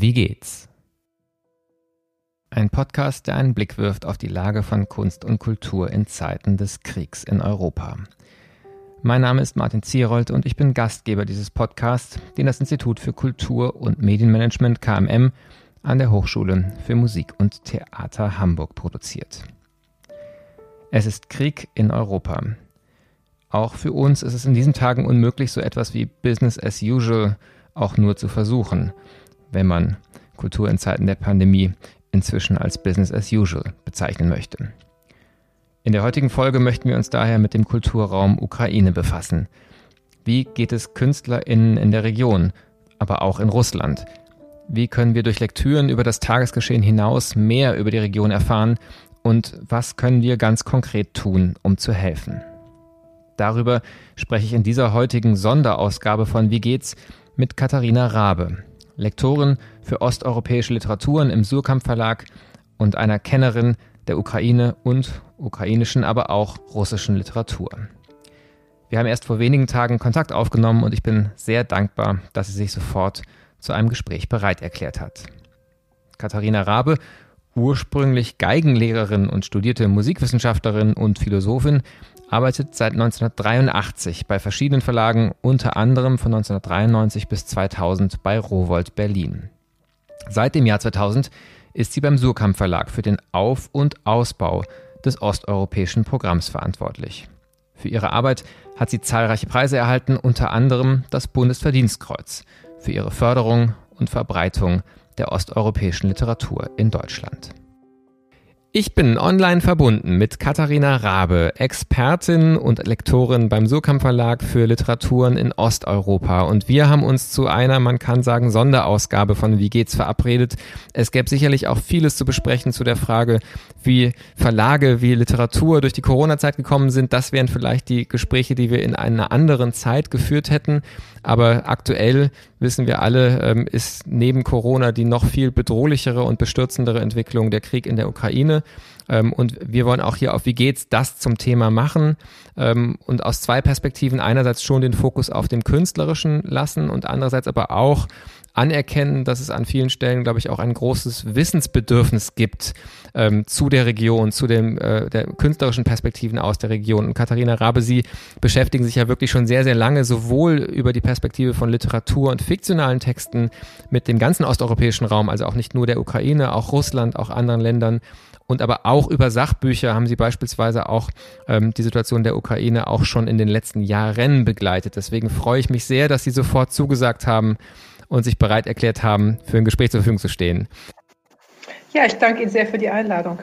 Wie geht's? Ein Podcast, der einen Blick wirft auf die Lage von Kunst und Kultur in Zeiten des Kriegs in Europa. Mein Name ist Martin Zierold und ich bin Gastgeber dieses Podcasts, den das Institut für Kultur und Medienmanagement KMM an der Hochschule für Musik und Theater Hamburg produziert. Es ist Krieg in Europa. Auch für uns ist es in diesen Tagen unmöglich, so etwas wie Business as usual auch nur zu versuchen, wenn man Kultur in Zeiten der Pandemie inzwischen als Business as usual bezeichnen möchte. In der heutigen Folge möchten wir uns daher mit dem Kulturraum Ukraine befassen. Wie geht es KünstlerInnen in der Region, aber auch in Russland? Wie können wir durch Lektüren über das Tagesgeschehen hinaus mehr über die Region erfahren? Und was können wir ganz konkret tun, um zu helfen? Darüber spreche ich in dieser heutigen Sonderausgabe von Wie geht's mit Katharina Rabe, Lektorin für osteuropäische Literaturen im Surkamp Verlag und einer Kennerin der Ukraine und ukrainischen, aber auch russischen Literatur. Wir haben erst vor wenigen Tagen Kontakt aufgenommen und ich bin sehr dankbar, dass sie sich sofort zu einem Gespräch bereit erklärt hat. Katharina Rabe, ursprünglich Geigenlehrerin und studierte Musikwissenschaftlerin und Philosophin, arbeitet seit 1983 bei verschiedenen Verlagen, unter anderem von 1993 bis 2000 bei Rowold Berlin. Seit dem Jahr 2000 ist sie beim Surkamp Verlag für den Auf- und Ausbau des osteuropäischen Programms verantwortlich. Für ihre Arbeit hat sie zahlreiche Preise erhalten, unter anderem das Bundesverdienstkreuz für ihre Förderung und Verbreitung der osteuropäischen Literatur in Deutschland. Ich bin online verbunden mit Katharina Rabe, Expertin und Lektorin beim Surkamp Verlag für Literaturen in Osteuropa. Und wir haben uns zu einer, man kann sagen, Sonderausgabe von Wie geht's verabredet. Es gäbe sicherlich auch vieles zu besprechen zu der Frage, wie Verlage, wie Literatur durch die Corona-Zeit gekommen sind. Das wären vielleicht die Gespräche, die wir in einer anderen Zeit geführt hätten. Aber aktuell wissen wir alle, ähm, ist neben Corona die noch viel bedrohlichere und bestürzendere Entwicklung der Krieg in der Ukraine. Ähm, und wir wollen auch hier auf Wie geht's das zum Thema machen ähm, und aus zwei Perspektiven einerseits schon den Fokus auf dem Künstlerischen lassen und andererseits aber auch anerkennen, dass es an vielen Stellen, glaube ich, auch ein großes Wissensbedürfnis gibt ähm, zu der Region, zu dem äh, der künstlerischen Perspektiven aus der Region. Und Katharina Rabe, Sie beschäftigen sich ja wirklich schon sehr, sehr lange sowohl über die Perspektive von Literatur und fiktionalen Texten mit dem ganzen osteuropäischen Raum, also auch nicht nur der Ukraine, auch Russland, auch anderen Ländern und aber auch über Sachbücher haben sie beispielsweise auch ähm, die Situation der Ukraine auch schon in den letzten Jahren begleitet. Deswegen freue ich mich sehr, dass Sie sofort zugesagt haben, und sich bereit erklärt haben, für ein Gespräch zur Verfügung zu stehen. Ja, ich danke Ihnen sehr für die Einladung.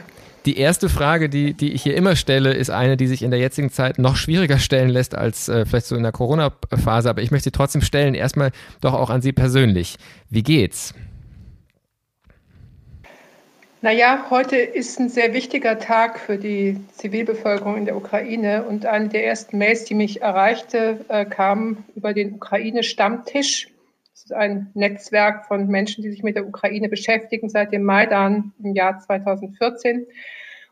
Die erste Frage, die, die ich hier immer stelle, ist eine, die sich in der jetzigen Zeit noch schwieriger stellen lässt als äh, vielleicht so in der Corona-Phase, aber ich möchte sie trotzdem stellen. Erstmal doch auch an Sie persönlich. Wie geht's? Naja, heute ist ein sehr wichtiger Tag für die Zivilbevölkerung in der Ukraine und eine der ersten Mails, die mich erreichte, äh, kam über den Ukraine-Stammtisch ein Netzwerk von Menschen, die sich mit der Ukraine beschäftigen seit dem Maidan im Jahr 2014.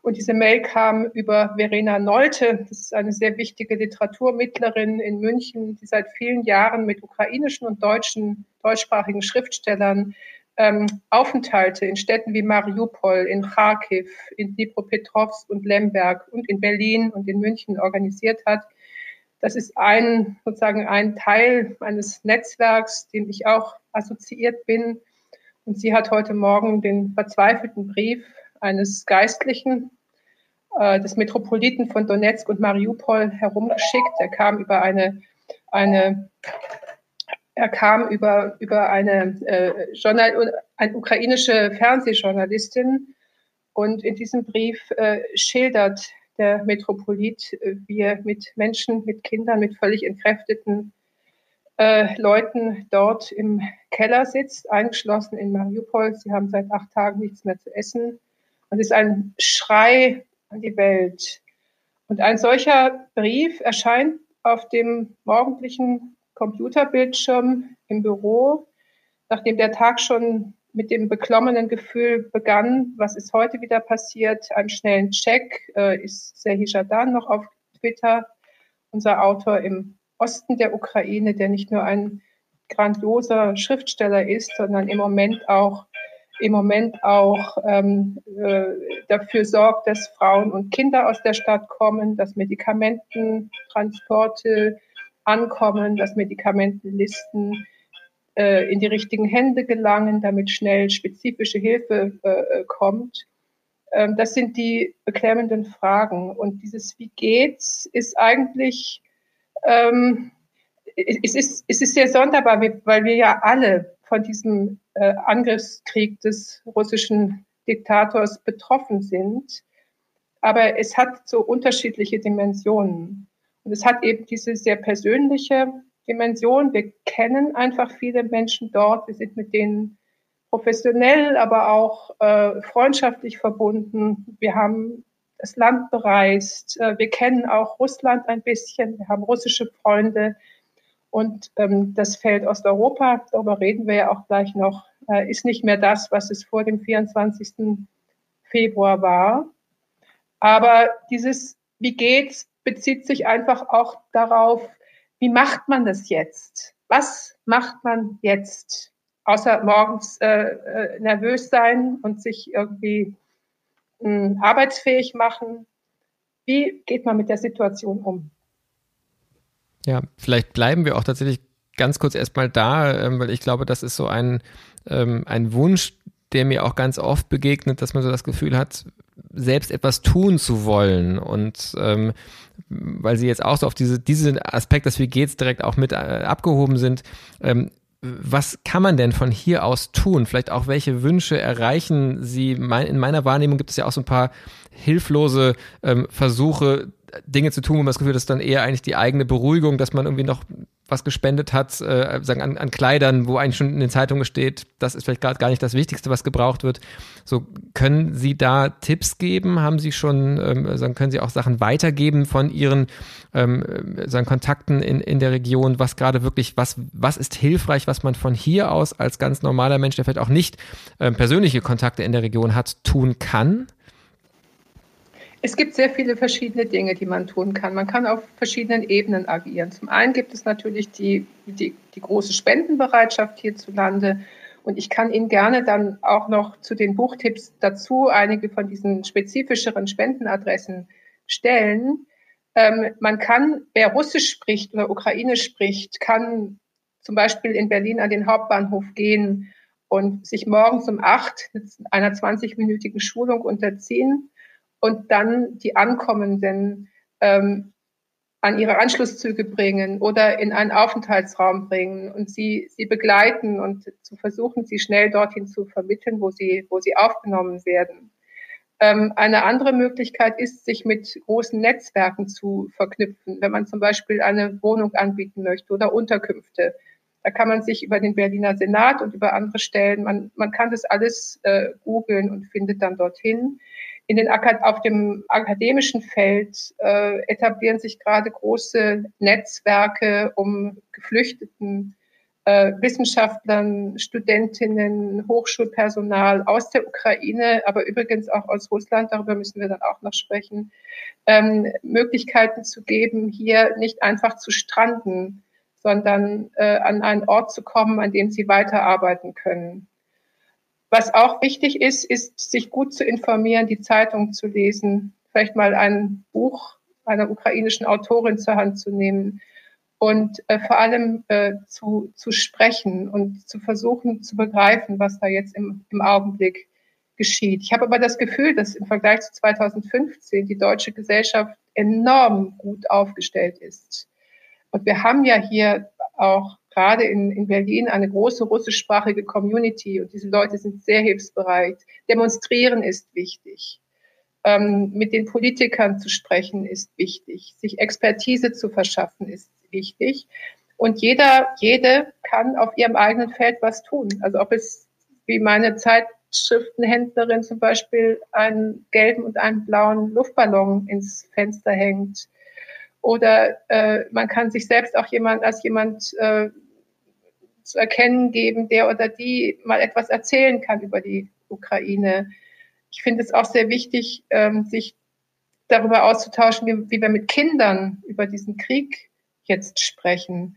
Und diese Mail kam über Verena Nolte. Das ist eine sehr wichtige Literaturmittlerin in München, die seit vielen Jahren mit ukrainischen und deutschen, deutschsprachigen Schriftstellern ähm, Aufenthalte in Städten wie Mariupol, in Kharkiv, in Dnipropetrovsk und Lemberg und in Berlin und in München organisiert hat das ist ein, sozusagen ein Teil eines Netzwerks, dem ich auch assoziiert bin. Und sie hat heute Morgen den verzweifelten Brief eines Geistlichen äh, des Metropoliten von Donetsk und Mariupol herumgeschickt. Er kam über eine, eine er kam über, über eine, äh, Journal, eine ukrainische Fernsehjournalistin und in diesem Brief äh, schildert der Metropolit, äh, wie er mit Menschen, mit Kindern, mit völlig entkräfteten äh, Leuten dort im Keller sitzt, eingeschlossen in Mariupol. Sie haben seit acht Tagen nichts mehr zu essen. Und es ist ein Schrei an die Welt. Und ein solcher Brief erscheint auf dem morgendlichen Computerbildschirm im Büro, nachdem der Tag schon mit dem beklommenen Gefühl begann, was ist heute wieder passiert, einem schnellen Check, äh, ist Serhi Jadan noch auf Twitter, unser Autor im Osten der Ukraine, der nicht nur einen grandioser Schriftsteller ist, sondern im Moment auch im Moment auch ähm, äh, dafür sorgt, dass Frauen und Kinder aus der Stadt kommen, dass Medikamententransporte ankommen, dass Medikamentenlisten äh, in die richtigen Hände gelangen, damit schnell spezifische Hilfe äh, kommt. Ähm, das sind die beklemmenden Fragen. Und dieses Wie geht's ist eigentlich ähm, es ist, es ist sehr sonderbar, weil wir ja alle von diesem äh, Angriffskrieg des russischen Diktators betroffen sind. Aber es hat so unterschiedliche Dimensionen. Und es hat eben diese sehr persönliche Dimension. Wir kennen einfach viele Menschen dort. Wir sind mit denen professionell, aber auch äh, freundschaftlich verbunden. Wir haben das Land bereist. Äh, wir kennen auch Russland ein bisschen. Wir haben russische Freunde. Und ähm, das Feld Osteuropa, darüber reden wir ja auch gleich noch, äh, ist nicht mehr das, was es vor dem 24. Februar war. Aber dieses Wie geht's bezieht sich einfach auch darauf, wie macht man das jetzt? Was macht man jetzt? Außer morgens äh, äh, nervös sein und sich irgendwie äh, arbeitsfähig machen. Wie geht man mit der Situation um? Ja, vielleicht bleiben wir auch tatsächlich ganz kurz erstmal da, ähm, weil ich glaube, das ist so ein, ähm, ein Wunsch, der mir auch ganz oft begegnet, dass man so das Gefühl hat, selbst etwas tun zu wollen. Und ähm, weil sie jetzt auch so auf diese, diesen Aspekt des Wie geht's direkt auch mit äh, abgehoben sind, ähm, was kann man denn von hier aus tun? Vielleicht auch welche Wünsche erreichen Sie? In meiner Wahrnehmung gibt es ja auch so ein paar hilflose ähm, Versuche, Dinge zu tun, wo man das Gefühl hat, das ist dann eher eigentlich die eigene Beruhigung, dass man irgendwie noch was gespendet hat, äh, sagen an, an Kleidern, wo eigentlich schon in den Zeitungen steht, das ist vielleicht gerade gar nicht das Wichtigste, was gebraucht wird. So können Sie da Tipps geben? Haben Sie schon, ähm, sagen, können Sie auch Sachen weitergeben von Ihren ähm, sagen Kontakten in, in der Region, was gerade wirklich, was was ist hilfreich, was man von hier aus als ganz normaler Mensch, der vielleicht auch nicht ähm, persönliche Kontakte in der Region hat, tun kann? Es gibt sehr viele verschiedene Dinge, die man tun kann. Man kann auf verschiedenen Ebenen agieren. Zum einen gibt es natürlich die, die, die große Spendenbereitschaft hierzulande. Und ich kann Ihnen gerne dann auch noch zu den Buchtipps dazu einige von diesen spezifischeren Spendenadressen stellen. Ähm, man kann, wer Russisch spricht oder Ukrainisch spricht, kann zum Beispiel in Berlin an den Hauptbahnhof gehen und sich morgens um acht einer 20-minütigen Schulung unterziehen und dann die Ankommenden ähm, an ihre Anschlusszüge bringen oder in einen Aufenthaltsraum bringen und sie, sie begleiten und zu versuchen, sie schnell dorthin zu vermitteln, wo sie, wo sie aufgenommen werden. Ähm, eine andere Möglichkeit ist, sich mit großen Netzwerken zu verknüpfen, wenn man zum Beispiel eine Wohnung anbieten möchte oder Unterkünfte. Da kann man sich über den Berliner Senat und über andere Stellen, man, man kann das alles äh, googeln und findet dann dorthin in den, auf dem akademischen Feld äh, etablieren sich gerade große Netzwerke, um Geflüchteten, äh, Wissenschaftlern, Studentinnen, Hochschulpersonal aus der Ukraine, aber übrigens auch aus Russland, darüber müssen wir dann auch noch sprechen, ähm, Möglichkeiten zu geben, hier nicht einfach zu stranden, sondern äh, an einen Ort zu kommen, an dem sie weiterarbeiten können. Was auch wichtig ist, ist, sich gut zu informieren, die Zeitung zu lesen, vielleicht mal ein Buch einer ukrainischen Autorin zur Hand zu nehmen und äh, vor allem äh, zu, zu sprechen und zu versuchen zu begreifen, was da jetzt im, im Augenblick geschieht. Ich habe aber das Gefühl, dass im Vergleich zu 2015 die deutsche Gesellschaft enorm gut aufgestellt ist. Und wir haben ja hier auch gerade in, in Berlin eine große russischsprachige Community und diese Leute sind sehr hilfsbereit. Demonstrieren ist wichtig. Ähm, mit den Politikern zu sprechen ist wichtig. Sich Expertise zu verschaffen ist wichtig. Und jeder, jede kann auf ihrem eigenen Feld was tun. Also ob es wie meine Zeitschriftenhändlerin zum Beispiel einen gelben und einen blauen Luftballon ins Fenster hängt. Oder äh, man kann sich selbst auch jemand als jemand äh, zu erkennen geben, der oder die mal etwas erzählen kann über die Ukraine. Ich finde es auch sehr wichtig, ähm, sich darüber auszutauschen, wie, wie wir mit Kindern über diesen Krieg jetzt sprechen.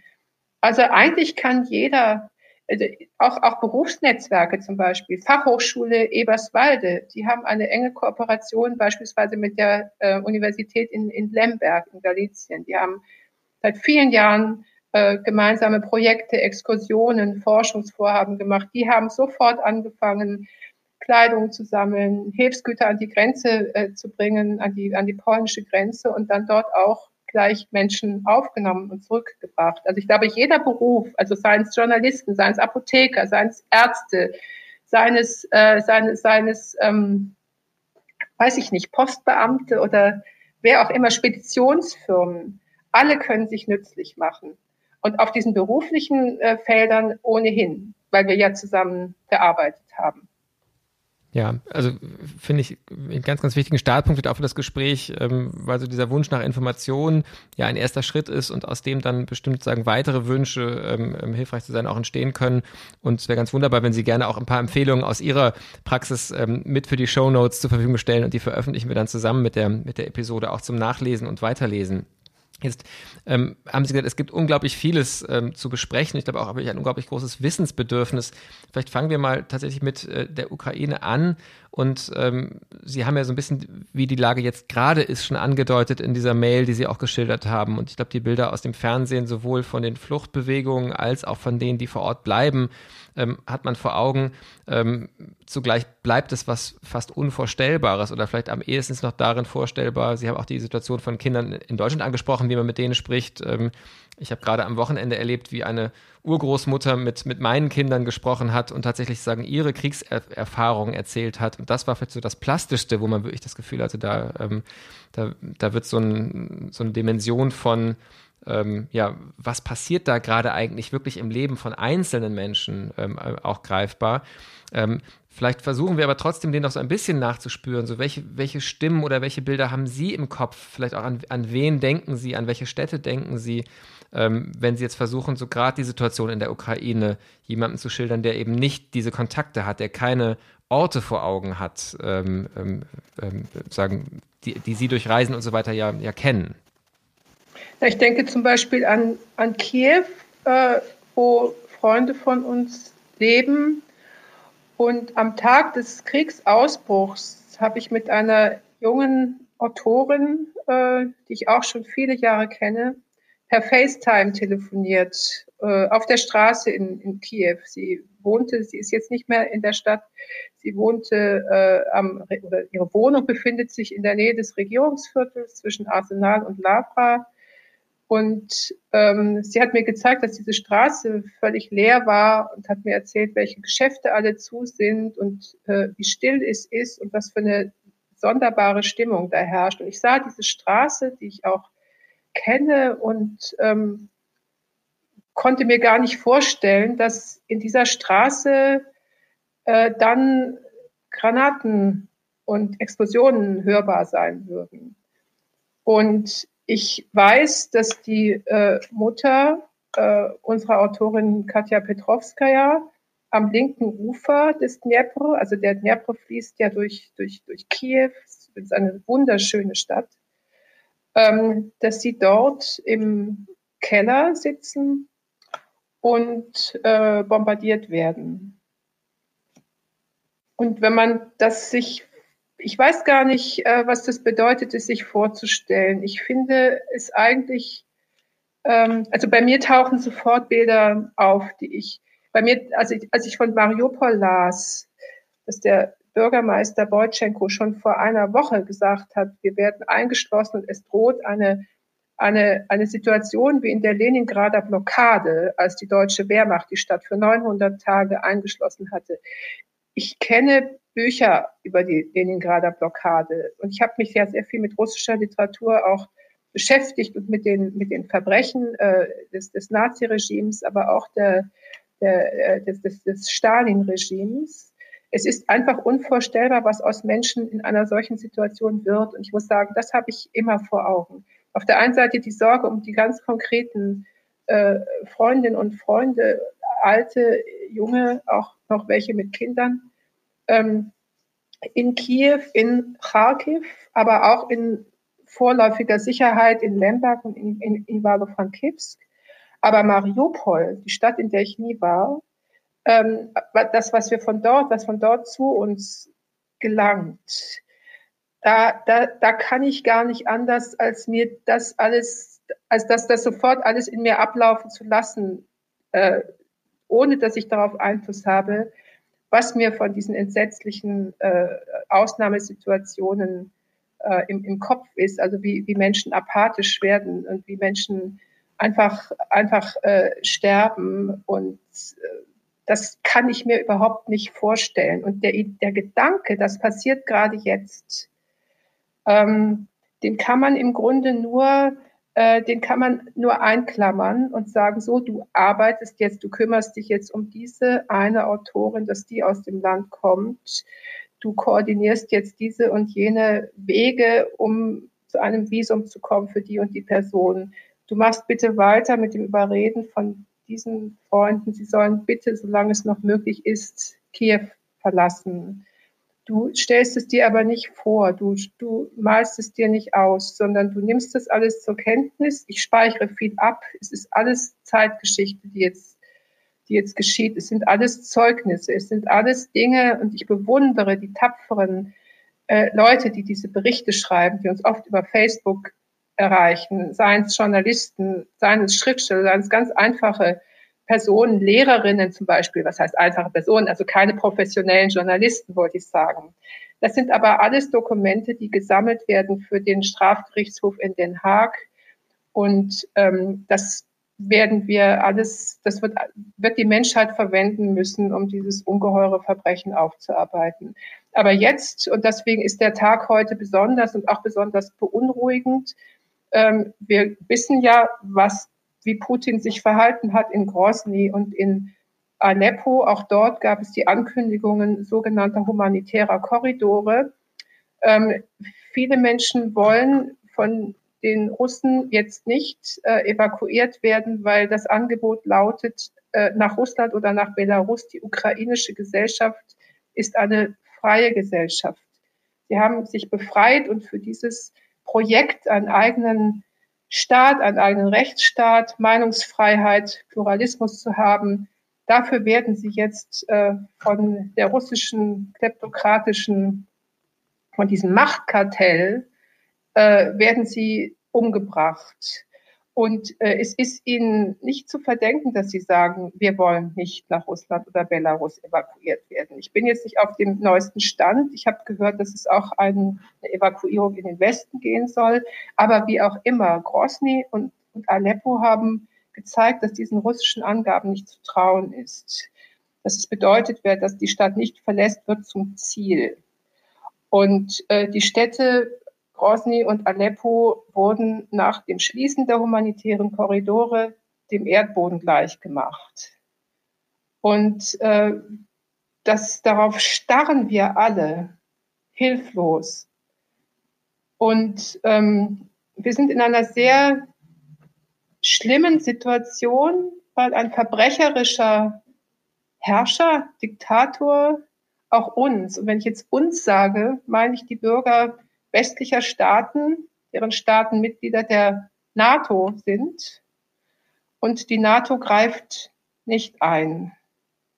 Also eigentlich kann jeder, also auch, auch Berufsnetzwerke zum Beispiel, Fachhochschule Eberswalde, die haben eine enge Kooperation beispielsweise mit der äh, Universität in, in Lemberg in Galicien. Die haben seit vielen Jahren äh, gemeinsame Projekte, Exkursionen, Forschungsvorhaben gemacht. Die haben sofort angefangen, Kleidung zu sammeln, Hilfsgüter an die Grenze äh, zu bringen, an die, an die polnische Grenze und dann dort auch gleich Menschen aufgenommen und zurückgebracht. Also ich glaube, jeder Beruf, also seien es Journalisten, seien es Apotheker, seien es Ärzte, seines, äh, seines, seines ähm, weiß ich nicht, Postbeamte oder wer auch immer, Speditionsfirmen, alle können sich nützlich machen. Und auf diesen beruflichen äh, Feldern ohnehin, weil wir ja zusammen gearbeitet haben. Ja, also finde ich einen ganz, ganz wichtigen Startpunkt auch für das Gespräch, ähm, weil so dieser Wunsch nach Informationen ja ein erster Schritt ist und aus dem dann bestimmt sagen weitere Wünsche ähm, ähm, hilfreich zu sein auch entstehen können. Und es wäre ganz wunderbar, wenn Sie gerne auch ein paar Empfehlungen aus Ihrer Praxis ähm, mit für die Show Notes zur Verfügung stellen und die veröffentlichen wir dann zusammen mit der, mit der Episode auch zum Nachlesen und Weiterlesen. Jetzt ähm, haben Sie gesagt, es gibt unglaublich vieles ähm, zu besprechen. Ich glaube auch ein unglaublich großes Wissensbedürfnis. Vielleicht fangen wir mal tatsächlich mit äh, der Ukraine an. Und ähm, Sie haben ja so ein bisschen, wie die Lage jetzt gerade ist, schon angedeutet in dieser Mail, die Sie auch geschildert haben. Und ich glaube, die Bilder aus dem Fernsehen, sowohl von den Fluchtbewegungen als auch von denen, die vor Ort bleiben, ähm, hat man vor Augen. Ähm, zugleich bleibt es was fast Unvorstellbares oder vielleicht am ehesten noch darin vorstellbar. Sie haben auch die Situation von Kindern in Deutschland angesprochen, wie man mit denen spricht. Ähm, ich habe gerade am Wochenende erlebt, wie eine Urgroßmutter mit, mit meinen Kindern gesprochen hat und tatsächlich sagen, ihre Kriegserfahrungen erzählt hat. Und das war vielleicht so das Plastischste, wo man wirklich das Gefühl hatte, da, ähm, da, da wird so, ein, so eine Dimension von ähm, ja, was passiert da gerade eigentlich wirklich im Leben von einzelnen Menschen ähm, äh, auch greifbar. Ähm, vielleicht versuchen wir aber trotzdem, den noch so ein bisschen nachzuspüren. So, welche, welche Stimmen oder welche Bilder haben Sie im Kopf? Vielleicht auch an, an wen denken Sie, an welche Städte denken Sie, ähm, wenn Sie jetzt versuchen, so gerade die Situation in der Ukraine jemandem zu schildern, der eben nicht diese Kontakte hat, der keine Orte vor Augen hat, ähm, ähm, ähm sagen, die, die Sie durch Reisen und so weiter ja, ja kennen. Ich denke zum Beispiel an, an Kiew, äh, wo Freunde von uns leben. Und am Tag des Kriegsausbruchs habe ich mit einer jungen Autorin, äh, die ich auch schon viele Jahre kenne, per FaceTime telefoniert äh, auf der Straße in, in Kiew. Sie wohnte, sie ist jetzt nicht mehr in der Stadt, sie wohnte äh, am, oder ihre Wohnung befindet sich in der Nähe des Regierungsviertels zwischen Arsenal und Lavra. Und ähm, sie hat mir gezeigt, dass diese Straße völlig leer war und hat mir erzählt, welche Geschäfte alle zu sind und äh, wie still es ist und was für eine sonderbare Stimmung da herrscht. Und ich sah diese Straße, die ich auch kenne und ähm, konnte mir gar nicht vorstellen, dass in dieser Straße äh, dann Granaten und Explosionen hörbar sein würden. Und ich weiß, dass die äh, Mutter äh, unserer Autorin Katja Petrovskaya am linken Ufer des Dnepr, also der Dnepr fließt ja durch, durch, durch Kiew, es ist eine wunderschöne Stadt, ähm, dass sie dort im Keller sitzen und äh, bombardiert werden. Und wenn man das sich ich weiß gar nicht, äh, was das bedeutet, es sich vorzustellen. Ich finde es eigentlich, ähm, also bei mir tauchen sofort Bilder auf, die ich, bei mir, also ich, als ich von Mariupol las, dass der Bürgermeister Beutschenko schon vor einer Woche gesagt hat, wir werden eingeschlossen und es droht eine, eine, eine Situation wie in der Leningrader Blockade, als die deutsche Wehrmacht die Stadt für 900 Tage eingeschlossen hatte. Ich kenne Bücher über die Leningrader Blockade. Und ich habe mich ja sehr viel mit russischer Literatur auch beschäftigt und mit den, mit den Verbrechen äh, des, des Naziregimes, aber auch der, der, äh, des, des, des Stalin-Regimes. Es ist einfach unvorstellbar, was aus Menschen in einer solchen Situation wird. Und ich muss sagen, das habe ich immer vor Augen. Auf der einen Seite die Sorge um die ganz konkreten äh, Freundinnen und Freunde, alte, junge, auch noch welche mit Kindern ähm, in Kiew, in Kharkiv, aber auch in vorläufiger Sicherheit in Lemberg und in, in Ivalo-Frankivsk. Aber Mariupol, die Stadt, in der ich nie war, ähm, das, was wir von dort, was von dort zu uns gelangt, da, da, da kann ich gar nicht anders, als mir das alles, als dass das sofort alles in mir ablaufen zu lassen, äh, ohne dass ich darauf Einfluss habe, was mir von diesen entsetzlichen äh, Ausnahmesituationen äh, im, im Kopf ist, also wie, wie Menschen apathisch werden und wie Menschen einfach, einfach äh, sterben. Und äh, das kann ich mir überhaupt nicht vorstellen. Und der, der Gedanke, das passiert gerade jetzt, ähm, den kann man im Grunde nur äh, den kann man nur einklammern und sagen, so, du arbeitest jetzt, du kümmerst dich jetzt um diese eine Autorin, dass die aus dem Land kommt. Du koordinierst jetzt diese und jene Wege, um zu einem Visum zu kommen für die und die Person. Du machst bitte weiter mit dem Überreden von diesen Freunden, sie sollen bitte, solange es noch möglich ist, Kiew verlassen. Du stellst es dir aber nicht vor, du, du malst es dir nicht aus, sondern du nimmst das alles zur Kenntnis. Ich speichere viel ab. Es ist alles Zeitgeschichte, die jetzt, die jetzt geschieht. Es sind alles Zeugnisse, es sind alles Dinge und ich bewundere die tapferen äh, Leute, die diese Berichte schreiben, die uns oft über Facebook erreichen, seien es Journalisten, seien es Schriftsteller, seien es ganz einfache Personen, Lehrerinnen zum Beispiel, was heißt einfache Personen, also keine professionellen Journalisten, wollte ich sagen. Das sind aber alles Dokumente, die gesammelt werden für den Strafgerichtshof in Den Haag. Und ähm, das werden wir alles, das wird, wird die Menschheit verwenden müssen, um dieses ungeheure Verbrechen aufzuarbeiten. Aber jetzt, und deswegen ist der Tag heute besonders und auch besonders beunruhigend, ähm, wir wissen ja, was wie Putin sich verhalten hat in Grozny und in Aleppo. Auch dort gab es die Ankündigungen sogenannter humanitärer Korridore. Ähm, viele Menschen wollen von den Russen jetzt nicht äh, evakuiert werden, weil das Angebot lautet, äh, nach Russland oder nach Belarus, die ukrainische Gesellschaft ist eine freie Gesellschaft. Sie haben sich befreit und für dieses Projekt einen eigenen Staat, einen eigenen Rechtsstaat, Meinungsfreiheit, Pluralismus zu haben. Dafür werden sie jetzt äh, von der russischen kleptokratischen, von diesem Machtkartell, äh, werden sie umgebracht. Und äh, es ist ihnen nicht zu verdenken, dass sie sagen, wir wollen nicht nach Russland oder Belarus evakuiert werden. Ich bin jetzt nicht auf dem neuesten Stand. Ich habe gehört, dass es auch eine Evakuierung in den Westen gehen soll. Aber wie auch immer, Grosny und, und Aleppo haben gezeigt, dass diesen russischen Angaben nicht zu trauen ist. Dass es bedeutet, wer das die Stadt nicht verlässt, wird zum Ziel. Und äh, die Städte Grosny und Aleppo wurden nach dem Schließen der humanitären Korridore dem Erdboden gleichgemacht. Und äh, das, darauf starren wir alle hilflos. Und ähm, wir sind in einer sehr schlimmen Situation, weil ein verbrecherischer Herrscher, Diktator, auch uns, und wenn ich jetzt uns sage, meine ich die Bürger westlicher Staaten, deren Staaten Mitglieder der NATO sind. Und die NATO greift nicht ein,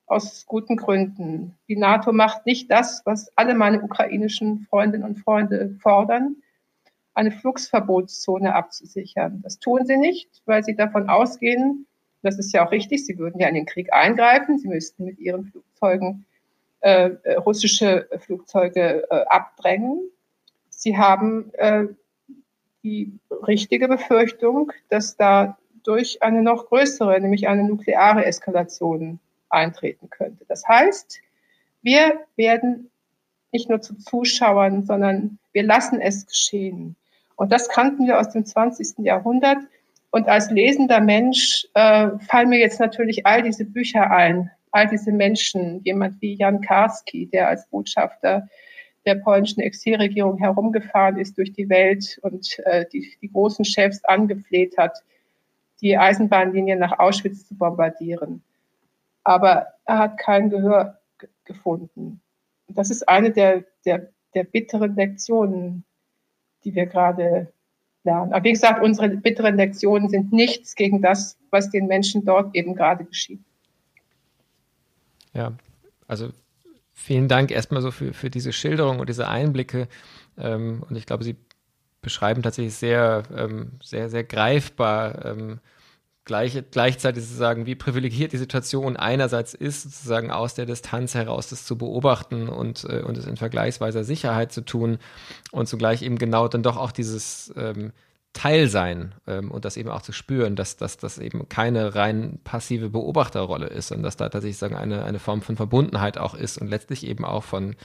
aus guten Gründen. Die NATO macht nicht das, was alle meine ukrainischen Freundinnen und Freunde fordern, eine Flugsverbotszone abzusichern. Das tun sie nicht, weil sie davon ausgehen, das ist ja auch richtig, sie würden ja in den Krieg eingreifen, sie müssten mit ihren Flugzeugen äh, russische Flugzeuge äh, abdrängen. Sie haben äh, die richtige Befürchtung, dass da durch eine noch größere, nämlich eine nukleare Eskalation eintreten könnte. Das heißt, wir werden nicht nur zu Zuschauern, sondern wir lassen es geschehen. Und das kannten wir aus dem 20. Jahrhundert. Und als lesender Mensch äh, fallen mir jetzt natürlich all diese Bücher ein, all diese Menschen, jemand wie Jan Karski, der als Botschafter der polnischen Exilregierung herumgefahren ist durch die Welt und äh, die, die großen Chefs angefleht hat, die Eisenbahnlinien nach Auschwitz zu bombardieren. Aber er hat kein Gehör gefunden. Das ist eine der, der, der bitteren Lektionen, die wir gerade lernen. Aber wie gesagt, unsere bitteren Lektionen sind nichts gegen das, was den Menschen dort eben gerade geschieht. Ja, also vielen Dank erstmal so für, für diese Schilderung und diese Einblicke. Ähm, und ich glaube, Sie beschreiben tatsächlich sehr, ähm, sehr, sehr greifbar, ähm, gleich, gleichzeitig sozusagen, wie privilegiert die Situation einerseits ist, sozusagen aus der Distanz heraus das zu beobachten und, äh, und es in vergleichsweiser Sicherheit zu tun und zugleich eben genau dann doch auch dieses ähm, Teilsein ähm, und das eben auch zu spüren, dass, dass das eben keine rein passive Beobachterrolle ist und dass da tatsächlich sagen eine, eine Form von Verbundenheit auch ist und letztlich eben auch von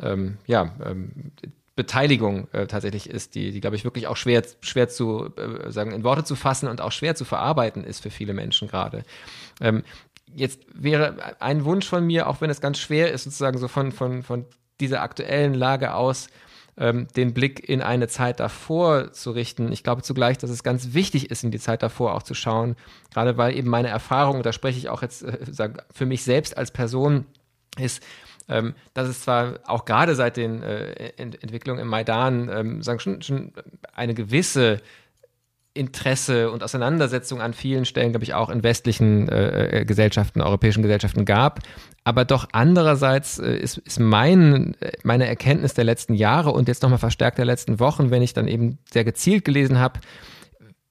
ähm, ja, ähm, Beteiligung äh, tatsächlich ist, die, die glaube ich wirklich auch schwer, schwer zu äh, sagen, in Worte zu fassen und auch schwer zu verarbeiten ist für viele Menschen gerade. Ähm, jetzt wäre ein Wunsch von mir, auch wenn es ganz schwer ist, sozusagen so von, von, von dieser aktuellen Lage aus, ähm, den Blick in eine Zeit davor zu richten. Ich glaube zugleich, dass es ganz wichtig ist, in die Zeit davor auch zu schauen, gerade weil eben meine Erfahrung, da spreche ich auch jetzt äh, für mich selbst als Person, ist, ähm, dass es zwar auch gerade seit den äh, Ent Entwicklungen im Maidan ähm, sagen, schon, schon eine gewisse Interesse und Auseinandersetzung an vielen Stellen, glaube ich, auch in westlichen äh, äh, Gesellschaften, europäischen Gesellschaften gab. Aber doch andererseits äh, ist, ist mein, meine Erkenntnis der letzten Jahre und jetzt nochmal verstärkt der letzten Wochen, wenn ich dann eben sehr gezielt gelesen habe,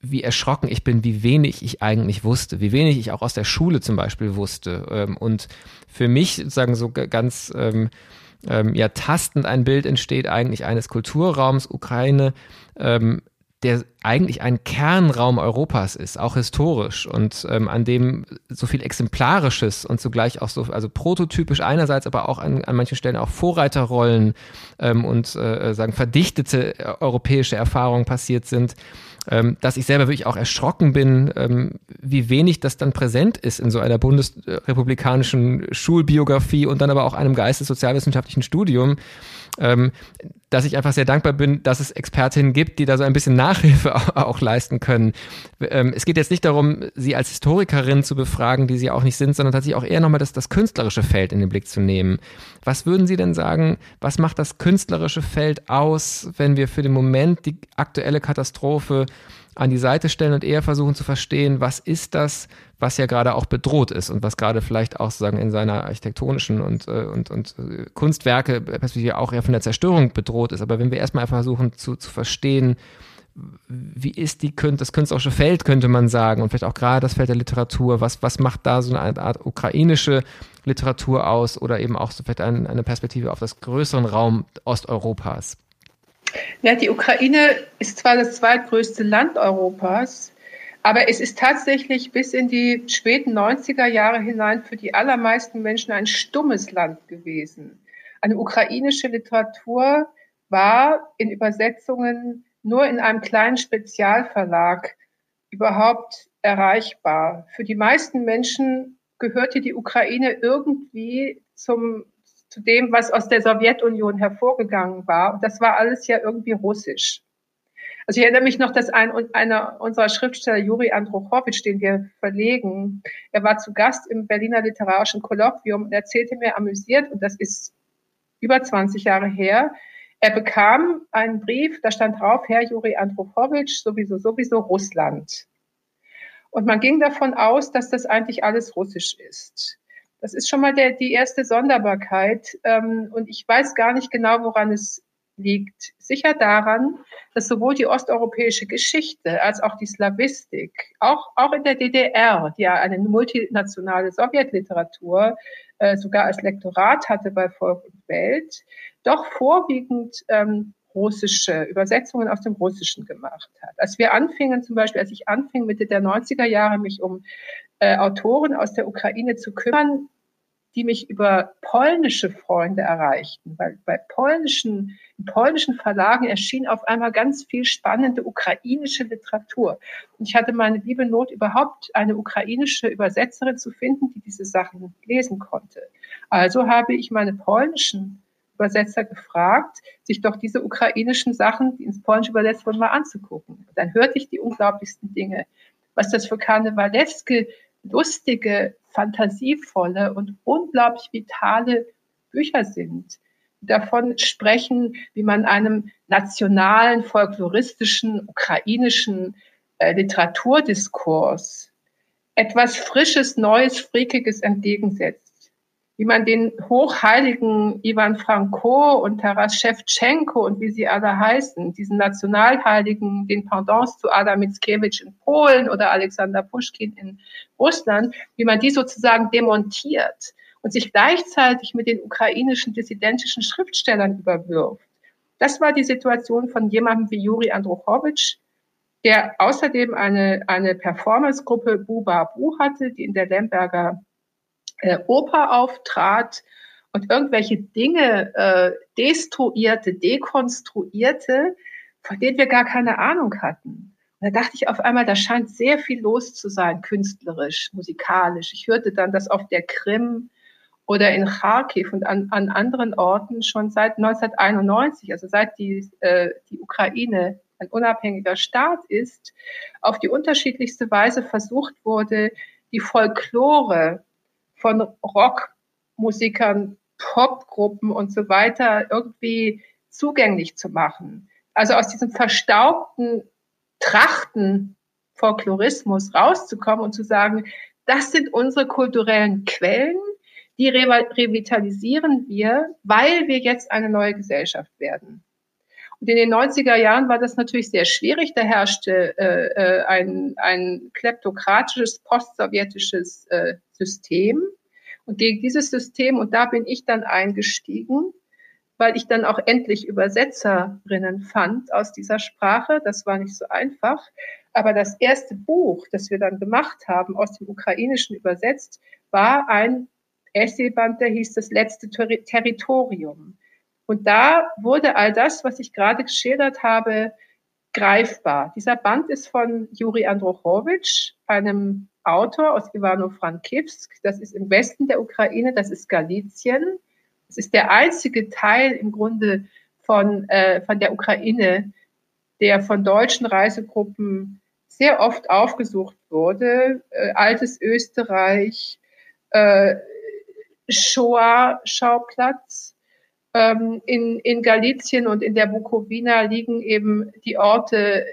wie erschrocken ich bin, wie wenig ich eigentlich wusste, wie wenig ich auch aus der Schule zum Beispiel wusste. Ähm, und für mich sozusagen so ganz ähm, ähm, ja tastend ein Bild entsteht eigentlich eines Kulturraums Ukraine, ähm, der eigentlich ein Kernraum Europas ist, auch historisch und ähm, an dem so viel Exemplarisches und zugleich auch so, also prototypisch einerseits, aber auch an, an manchen Stellen auch Vorreiterrollen ähm, und äh, sagen verdichtete äh, europäische Erfahrungen passiert sind ähm, dass ich selber wirklich auch erschrocken bin, ähm, wie wenig das dann präsent ist in so einer bundesrepublikanischen Schulbiografie und dann aber auch einem geistessozialwissenschaftlichen Studium. Ähm, dass ich einfach sehr dankbar bin, dass es Expertinnen gibt, die da so ein bisschen Nachhilfe auch leisten können. Ähm, es geht jetzt nicht darum, sie als Historikerin zu befragen, die sie auch nicht sind, sondern tatsächlich auch eher nochmal das, das künstlerische Feld in den Blick zu nehmen. Was würden Sie denn sagen, was macht das künstlerische Feld aus, wenn wir für den Moment die aktuelle Katastrophe an die Seite stellen und eher versuchen zu verstehen, was ist das, was ja gerade auch bedroht ist und was gerade vielleicht auch sozusagen in seiner architektonischen und, äh, und, und äh, Kunstwerke perspektive auch eher von der Zerstörung bedroht ist. Aber wenn wir erstmal versuchen zu, zu verstehen, wie ist die, das künstlerische Feld, könnte man sagen, und vielleicht auch gerade das Feld der Literatur, was, was macht da so eine Art ukrainische Literatur aus oder eben auch so vielleicht eine Perspektive auf das größeren Raum Osteuropas? Ja, die Ukraine ist zwar das zweitgrößte Land Europas, aber es ist tatsächlich bis in die späten 90er Jahre hinein für die allermeisten Menschen ein stummes Land gewesen. Eine ukrainische Literatur war in Übersetzungen nur in einem kleinen Spezialverlag überhaupt erreichbar. Für die meisten Menschen gehörte die Ukraine irgendwie zum zu dem, was aus der Sowjetunion hervorgegangen war. Und das war alles ja irgendwie russisch. Also ich erinnere mich noch, dass ein, einer unserer Schriftsteller, Juri Androchowitsch, den wir verlegen, er war zu Gast im Berliner Literarischen Kolloquium und erzählte mir amüsiert, und das ist über 20 Jahre her, er bekam einen Brief, da stand drauf, Herr Juri Androchowitsch, sowieso, sowieso Russland. Und man ging davon aus, dass das eigentlich alles russisch ist. Das ist schon mal der, die erste Sonderbarkeit. Ähm, und ich weiß gar nicht genau, woran es liegt. Sicher daran, dass sowohl die osteuropäische Geschichte als auch die Slawistik, auch, auch in der DDR, die ja eine multinationale Sowjetliteratur äh, sogar als Lektorat hatte bei Volk und Welt, doch vorwiegend ähm, russische Übersetzungen aus dem Russischen gemacht hat. Als wir anfingen, zum Beispiel, als ich anfing, Mitte der 90er Jahre, mich um äh, Autoren aus der Ukraine zu kümmern, die mich über polnische Freunde erreichten, weil bei polnischen, polnischen Verlagen erschien auf einmal ganz viel spannende ukrainische Literatur. Und ich hatte meine liebe Not, überhaupt eine ukrainische Übersetzerin zu finden, die diese Sachen lesen konnte. Also habe ich meine polnischen Übersetzer gefragt, sich doch diese ukrainischen Sachen, die ins Polnische übersetzt wurden, mal anzugucken. dann hörte ich die unglaublichsten Dinge. Was das für Karnewaleske lustige, fantasievolle und unglaublich vitale Bücher sind. davon sprechen, wie man einem nationalen, folkloristischen, ukrainischen äh, Literaturdiskurs etwas Frisches, Neues, Freakiges entgegensetzt wie man den hochheiligen Ivan Franko und Taras Shevchenko und wie sie alle heißen, diesen Nationalheiligen, den Pendants zu Adam Mickiewicz in Polen oder Alexander Pushkin in Russland, wie man die sozusagen demontiert und sich gleichzeitig mit den ukrainischen dissidentischen Schriftstellern überwirft. Das war die Situation von jemandem wie Juri Androchowitsch, der außerdem eine, eine Performancegruppe Buba Bu hatte, die in der Lemberger äh, Oper auftrat und irgendwelche Dinge äh, destruierte, dekonstruierte, von denen wir gar keine Ahnung hatten. Und da dachte ich auf einmal, da scheint sehr viel los zu sein, künstlerisch, musikalisch. Ich hörte dann, dass auf der Krim oder in Kharkiv und an, an anderen Orten schon seit 1991, also seit die, äh, die Ukraine ein unabhängiger Staat ist, auf die unterschiedlichste Weise versucht wurde, die Folklore von Rockmusikern, Popgruppen und so weiter irgendwie zugänglich zu machen. Also aus diesem verstaubten Trachten Folklorismus rauszukommen und zu sagen, das sind unsere kulturellen Quellen, die revitalisieren wir, weil wir jetzt eine neue Gesellschaft werden. Und in den 90er Jahren war das natürlich sehr schwierig. Da herrschte äh, äh ein, ein kleptokratisches, postsowjetisches äh, System. Und gegen dieses System, und da bin ich dann eingestiegen, weil ich dann auch endlich Übersetzerinnen fand aus dieser Sprache. Das war nicht so einfach. Aber das erste Buch, das wir dann gemacht haben, aus dem Ukrainischen übersetzt, war ein Essayband, der hieß Das letzte Ter Territorium. Und da wurde all das, was ich gerade geschildert habe, greifbar. Dieser Band ist von Juri Androchowitsch, einem Autor aus Ivano-Frankivsk. Das ist im Westen der Ukraine, das ist Galizien. Es ist der einzige Teil im Grunde von, äh, von der Ukraine, der von deutschen Reisegruppen sehr oft aufgesucht wurde. Äh, altes Österreich, äh, Shoah-Schauplatz. Ähm, in, in Galizien und in der Bukowina liegen eben die Orte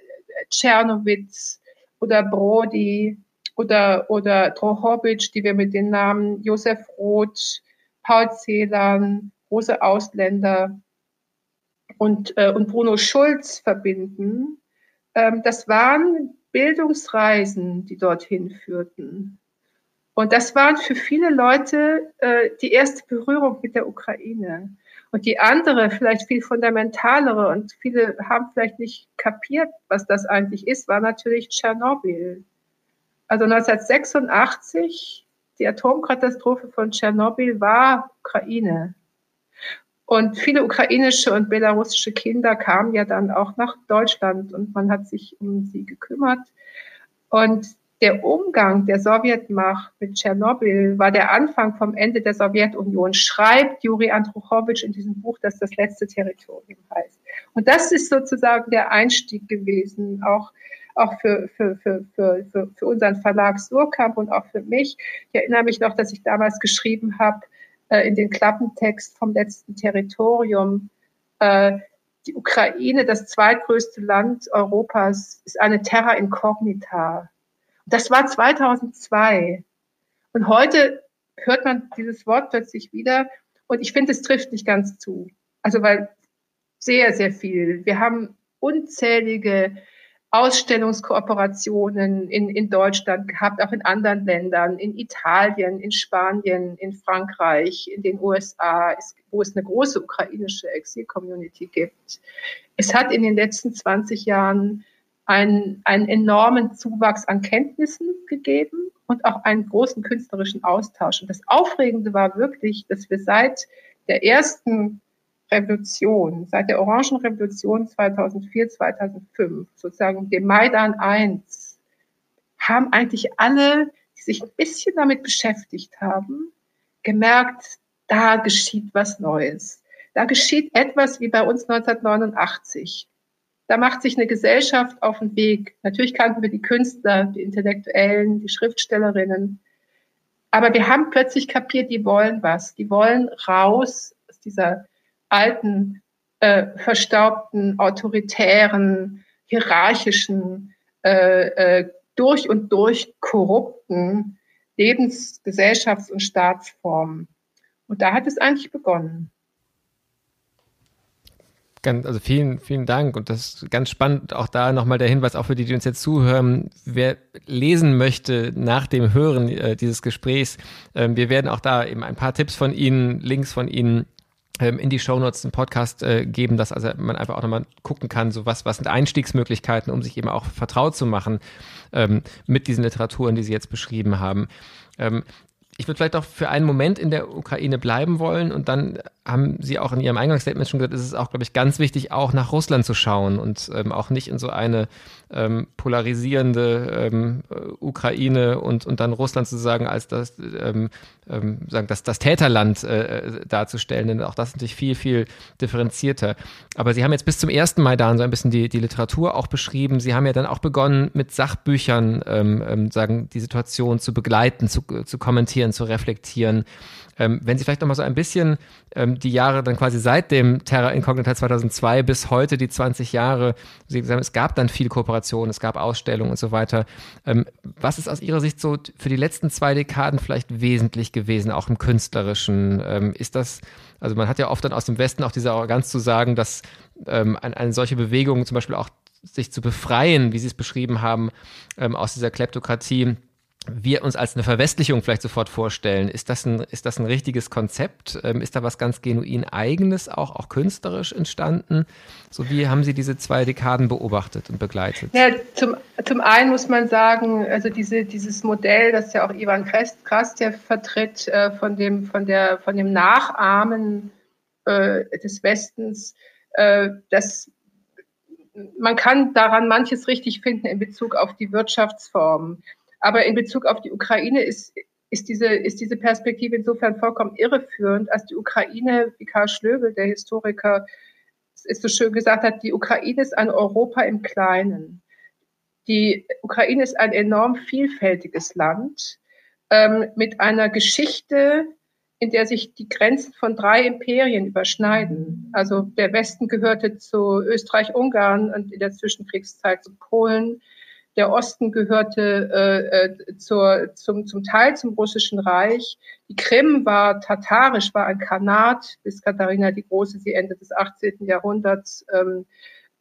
Tschernowitz oder Brody, oder, oder Drohobitsch, die wir mit den Namen Josef Roth, Paul Celan, große Ausländer und, äh, und Bruno Schulz verbinden. Ähm, das waren Bildungsreisen, die dorthin führten. Und das waren für viele Leute äh, die erste Berührung mit der Ukraine. Und die andere, vielleicht viel fundamentalere, und viele haben vielleicht nicht kapiert, was das eigentlich ist, war natürlich Tschernobyl. Also 1986, die Atomkatastrophe von Tschernobyl war Ukraine. Und viele ukrainische und belarussische Kinder kamen ja dann auch nach Deutschland und man hat sich um sie gekümmert. Und der Umgang der Sowjetmacht mit Tschernobyl war der Anfang vom Ende der Sowjetunion, schreibt Juri Andruchowitsch in diesem Buch, das das letzte Territorium heißt. Und das ist sozusagen der Einstieg gewesen, auch auch für, für, für, für, für, für unseren Verlag Surkamp und auch für mich. Ich erinnere mich noch, dass ich damals geschrieben habe äh, in den Klappentext vom letzten Territorium, äh, die Ukraine, das zweitgrößte Land Europas, ist eine Terra incognita. Das war 2002. Und heute hört man dieses Wort plötzlich wieder. Und ich finde, es trifft nicht ganz zu. Also, weil sehr, sehr viel. Wir haben unzählige Ausstellungskooperationen in, in Deutschland gehabt, auch in anderen Ländern, in Italien, in Spanien, in Frankreich, in den USA, wo es eine große ukrainische Exil-Community gibt. Es hat in den letzten 20 Jahren einen, einen enormen Zuwachs an Kenntnissen gegeben und auch einen großen künstlerischen Austausch. Und das Aufregende war wirklich, dass wir seit der ersten Revolution, seit der Orangenrevolution 2004, 2005, sozusagen dem Maidan 1, haben eigentlich alle, die sich ein bisschen damit beschäftigt haben, gemerkt, da geschieht was Neues. Da geschieht etwas wie bei uns 1989. Da macht sich eine Gesellschaft auf den Weg. Natürlich kannten wir die Künstler, die Intellektuellen, die Schriftstellerinnen. Aber wir haben plötzlich kapiert, die wollen was. Die wollen raus aus dieser alten, äh, verstaubten, autoritären, hierarchischen, äh, äh, durch und durch korrupten Lebens-, Gesellschafts- und Staatsformen. Und da hat es eigentlich begonnen. Ganz, also vielen, vielen Dank. Und das ist ganz spannend. Auch da nochmal der Hinweis, auch für die, die uns jetzt zuhören. Wer lesen möchte nach dem Hören äh, dieses Gesprächs, äh, wir werden auch da eben ein paar Tipps von Ihnen, Links von Ihnen ähm, in die Shownotes einen Podcast äh, geben, dass also man einfach auch nochmal gucken kann, so was, was sind Einstiegsmöglichkeiten, um sich eben auch vertraut zu machen ähm, mit diesen Literaturen, die Sie jetzt beschrieben haben. Ähm, ich würde vielleicht auch für einen Moment in der Ukraine bleiben wollen und dann haben Sie auch in Ihrem Eingangsstatement schon gesagt, ist es auch, glaube ich, ganz wichtig, auch nach Russland zu schauen und ähm, auch nicht in so eine ähm, polarisierende ähm, Ukraine und, und dann Russland zu sagen, als das, ähm, ähm, sagen, das, das Täterland äh, darzustellen, denn auch das ist natürlich viel, viel differenzierter. Aber Sie haben jetzt bis zum ersten Maidan so ein bisschen die, die Literatur auch beschrieben. Sie haben ja dann auch begonnen, mit Sachbüchern ähm, ähm, sagen, die Situation zu begleiten, zu, zu kommentieren, zu reflektieren. Ähm, wenn Sie vielleicht noch mal so ein bisschen ähm, die Jahre dann quasi seit dem Terra Incognita 2002 bis heute, die 20 Jahre, Sie sagen, es gab dann viel Kooperation, es gab Ausstellungen und so weiter. Ähm, was ist aus Ihrer Sicht so für die letzten zwei Dekaden vielleicht wesentlich gewesen, auch im Künstlerischen? Ähm, ist das, also man hat ja oft dann aus dem Westen auch diese Arroganz zu sagen, dass ähm, eine, eine solche Bewegung zum Beispiel auch sich zu befreien, wie Sie es beschrieben haben, ähm, aus dieser Kleptokratie, wir uns als eine Verwestlichung vielleicht sofort vorstellen. Ist das ein, ist das ein richtiges Konzept? Ähm, ist da was ganz genuin Eigenes auch, auch künstlerisch entstanden? So wie haben Sie diese zwei Dekaden beobachtet und begleitet? Ja, zum, zum einen muss man sagen, also diese, dieses Modell, das ja auch Ivan Krastjew vertritt, äh, von, dem, von, der, von dem Nachahmen äh, des Westens, äh, das man kann daran manches richtig finden in Bezug auf die Wirtschaftsform. Aber in Bezug auf die Ukraine ist, ist, diese, ist diese Perspektive insofern vollkommen irreführend, als die Ukraine, wie Karl Schlögel, der Historiker, es so schön gesagt hat, die Ukraine ist ein Europa im Kleinen. Die Ukraine ist ein enorm vielfältiges Land ähm, mit einer Geschichte, in der sich die Grenzen von drei Imperien überschneiden. Also der Westen gehörte zu Österreich-Ungarn und in der Zwischenkriegszeit zu Polen. Der Osten gehörte äh, äh, zur, zum, zum Teil zum russischen Reich. Die Krim war tatarisch, war ein Khanat, bis Katharina die Große sie Ende des 18. Jahrhunderts ähm,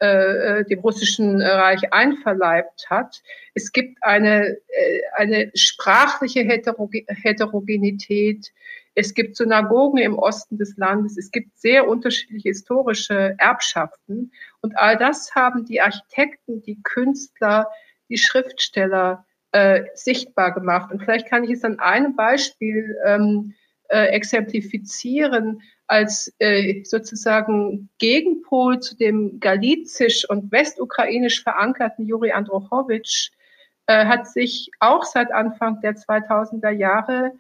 äh, äh, dem russischen Reich einverleibt hat. Es gibt eine, äh, eine sprachliche Heterogenität. Es gibt Synagogen im Osten des Landes. Es gibt sehr unterschiedliche historische Erbschaften. Und all das haben die Architekten, die Künstler, die Schriftsteller äh, sichtbar gemacht. Und vielleicht kann ich es an einem Beispiel ähm, äh, exemplifizieren, als äh, sozusagen Gegenpol zu dem galizisch und westukrainisch verankerten Juri Androchowitsch äh, hat sich auch seit Anfang der 2000er Jahre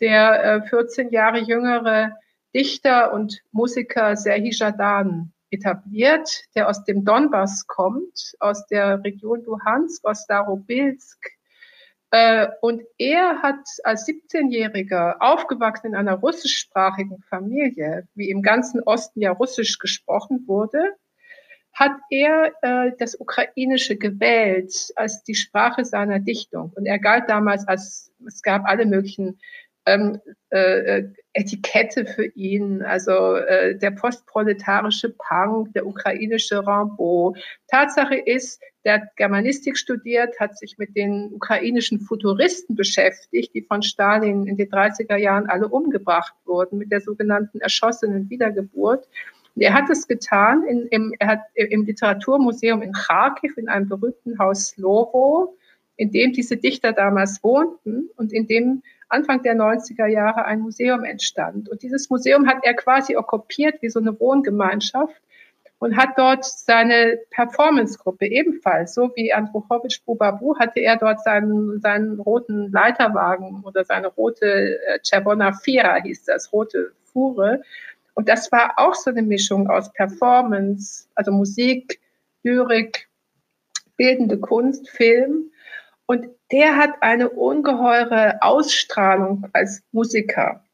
der äh, 14 Jahre jüngere Dichter und Musiker Serhii Jadan etabliert, der aus dem Donbass kommt, aus der Region Luhansk, aus Starobilsk. Äh, und er hat als 17-Jähriger, aufgewachsen in einer russischsprachigen Familie, wie im ganzen Osten ja Russisch gesprochen wurde, hat er äh, das Ukrainische gewählt als die Sprache seiner Dichtung. Und er galt damals als, es gab alle möglichen ähm, äh, äh, Etikette für ihn, also äh, der postproletarische Punk, der ukrainische Rambo. Tatsache ist, der hat Germanistik studiert, hat sich mit den ukrainischen Futuristen beschäftigt, die von Stalin in den 30er Jahren alle umgebracht wurden, mit der sogenannten erschossenen Wiedergeburt. Und er hat es getan in, im, er hat im Literaturmuseum in Kharkiv in einem berühmten Haus Slovo, in dem diese Dichter damals wohnten und in dem Anfang der 90er Jahre ein Museum entstand. Und dieses Museum hat er quasi okkupiert wie so eine Wohngemeinschaft und hat dort seine Performance-Gruppe ebenfalls, so wie Andruchowitsch Bubabu, hatte er dort seinen, seinen roten Leiterwagen oder seine rote äh, Cervona Fira hieß das, rote Fuhre. Und das war auch so eine Mischung aus Performance, also Musik, Lyrik, bildende Kunst, Film. Und der hat eine ungeheure Ausstrahlung als Musiker.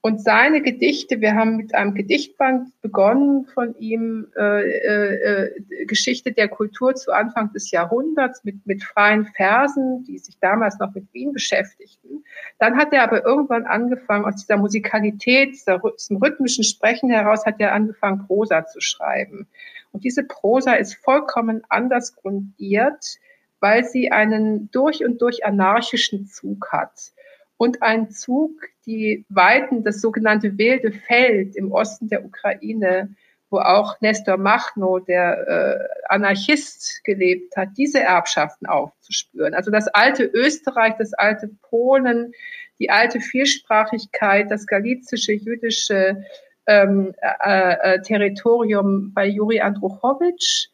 Und seine Gedichte, wir haben mit einem Gedichtband begonnen von ihm, äh, äh, äh, Geschichte der Kultur zu Anfang des Jahrhunderts mit, mit freien Versen, die sich damals noch mit Wien beschäftigten. Dann hat er aber irgendwann angefangen, aus dieser Musikalität, diesem rhythmischen Sprechen heraus, hat er angefangen, Prosa zu schreiben. Und diese Prosa ist vollkommen anders grundiert, weil sie einen durch und durch anarchischen Zug hat und ein Zug, die Weiten, das sogenannte wilde Feld im Osten der Ukraine, wo auch Nestor Machno, der äh, Anarchist, gelebt hat, diese Erbschaften aufzuspüren. Also das alte Österreich, das alte Polen, die alte Vielsprachigkeit, das galizische jüdische ähm, äh, äh, Territorium bei Juri Andruchowitsch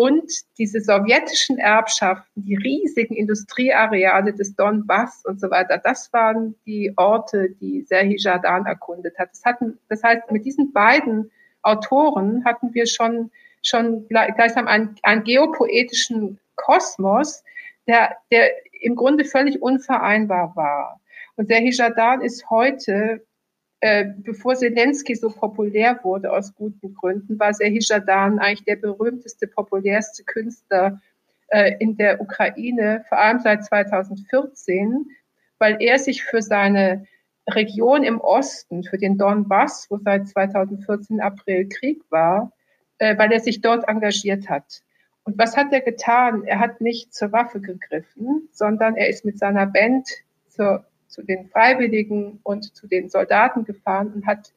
und diese sowjetischen Erbschaften, die riesigen Industrieareale des Donbass und so weiter, das waren die Orte, die Serhii Jardan erkundet hat. Das, hatten, das heißt, mit diesen beiden Autoren hatten wir schon, schon gleichsam einen, einen geopoetischen Kosmos, der, der im Grunde völlig unvereinbar war. Und Serhii Jardan ist heute äh, bevor Zelensky so populär wurde, aus guten Gründen, war Serhii Jadan eigentlich der berühmteste, populärste Künstler äh, in der Ukraine, vor allem seit 2014, weil er sich für seine Region im Osten, für den Donbass, wo seit 2014 April Krieg war, äh, weil er sich dort engagiert hat. Und was hat er getan? Er hat nicht zur Waffe gegriffen, sondern er ist mit seiner Band zur zu den Freiwilligen und zu den Soldaten gefahren und hat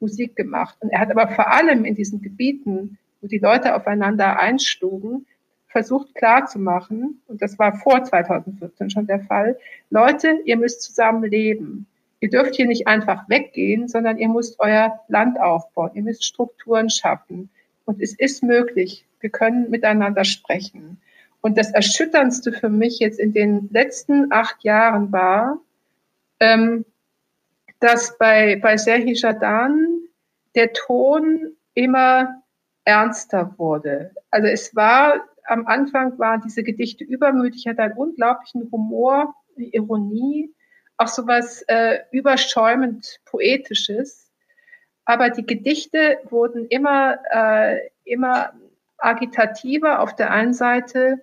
Musik gemacht. Und er hat aber vor allem in diesen Gebieten, wo die Leute aufeinander einschlugen, versucht klarzumachen, und das war vor 2014 schon der Fall, Leute, ihr müsst zusammen leben. Ihr dürft hier nicht einfach weggehen, sondern ihr müsst euer Land aufbauen. Ihr müsst Strukturen schaffen. Und es ist möglich. Wir können miteinander sprechen. Und das Erschütterndste für mich jetzt in den letzten acht Jahren war, ähm, dass bei, bei Serhi Jadan der Ton immer ernster wurde. Also es war, am Anfang waren diese Gedichte übermütig, hat einen unglaublichen Humor, Ironie, auch sowas äh, überschäumend Poetisches. Aber die Gedichte wurden immer, äh, immer agitativer auf der einen Seite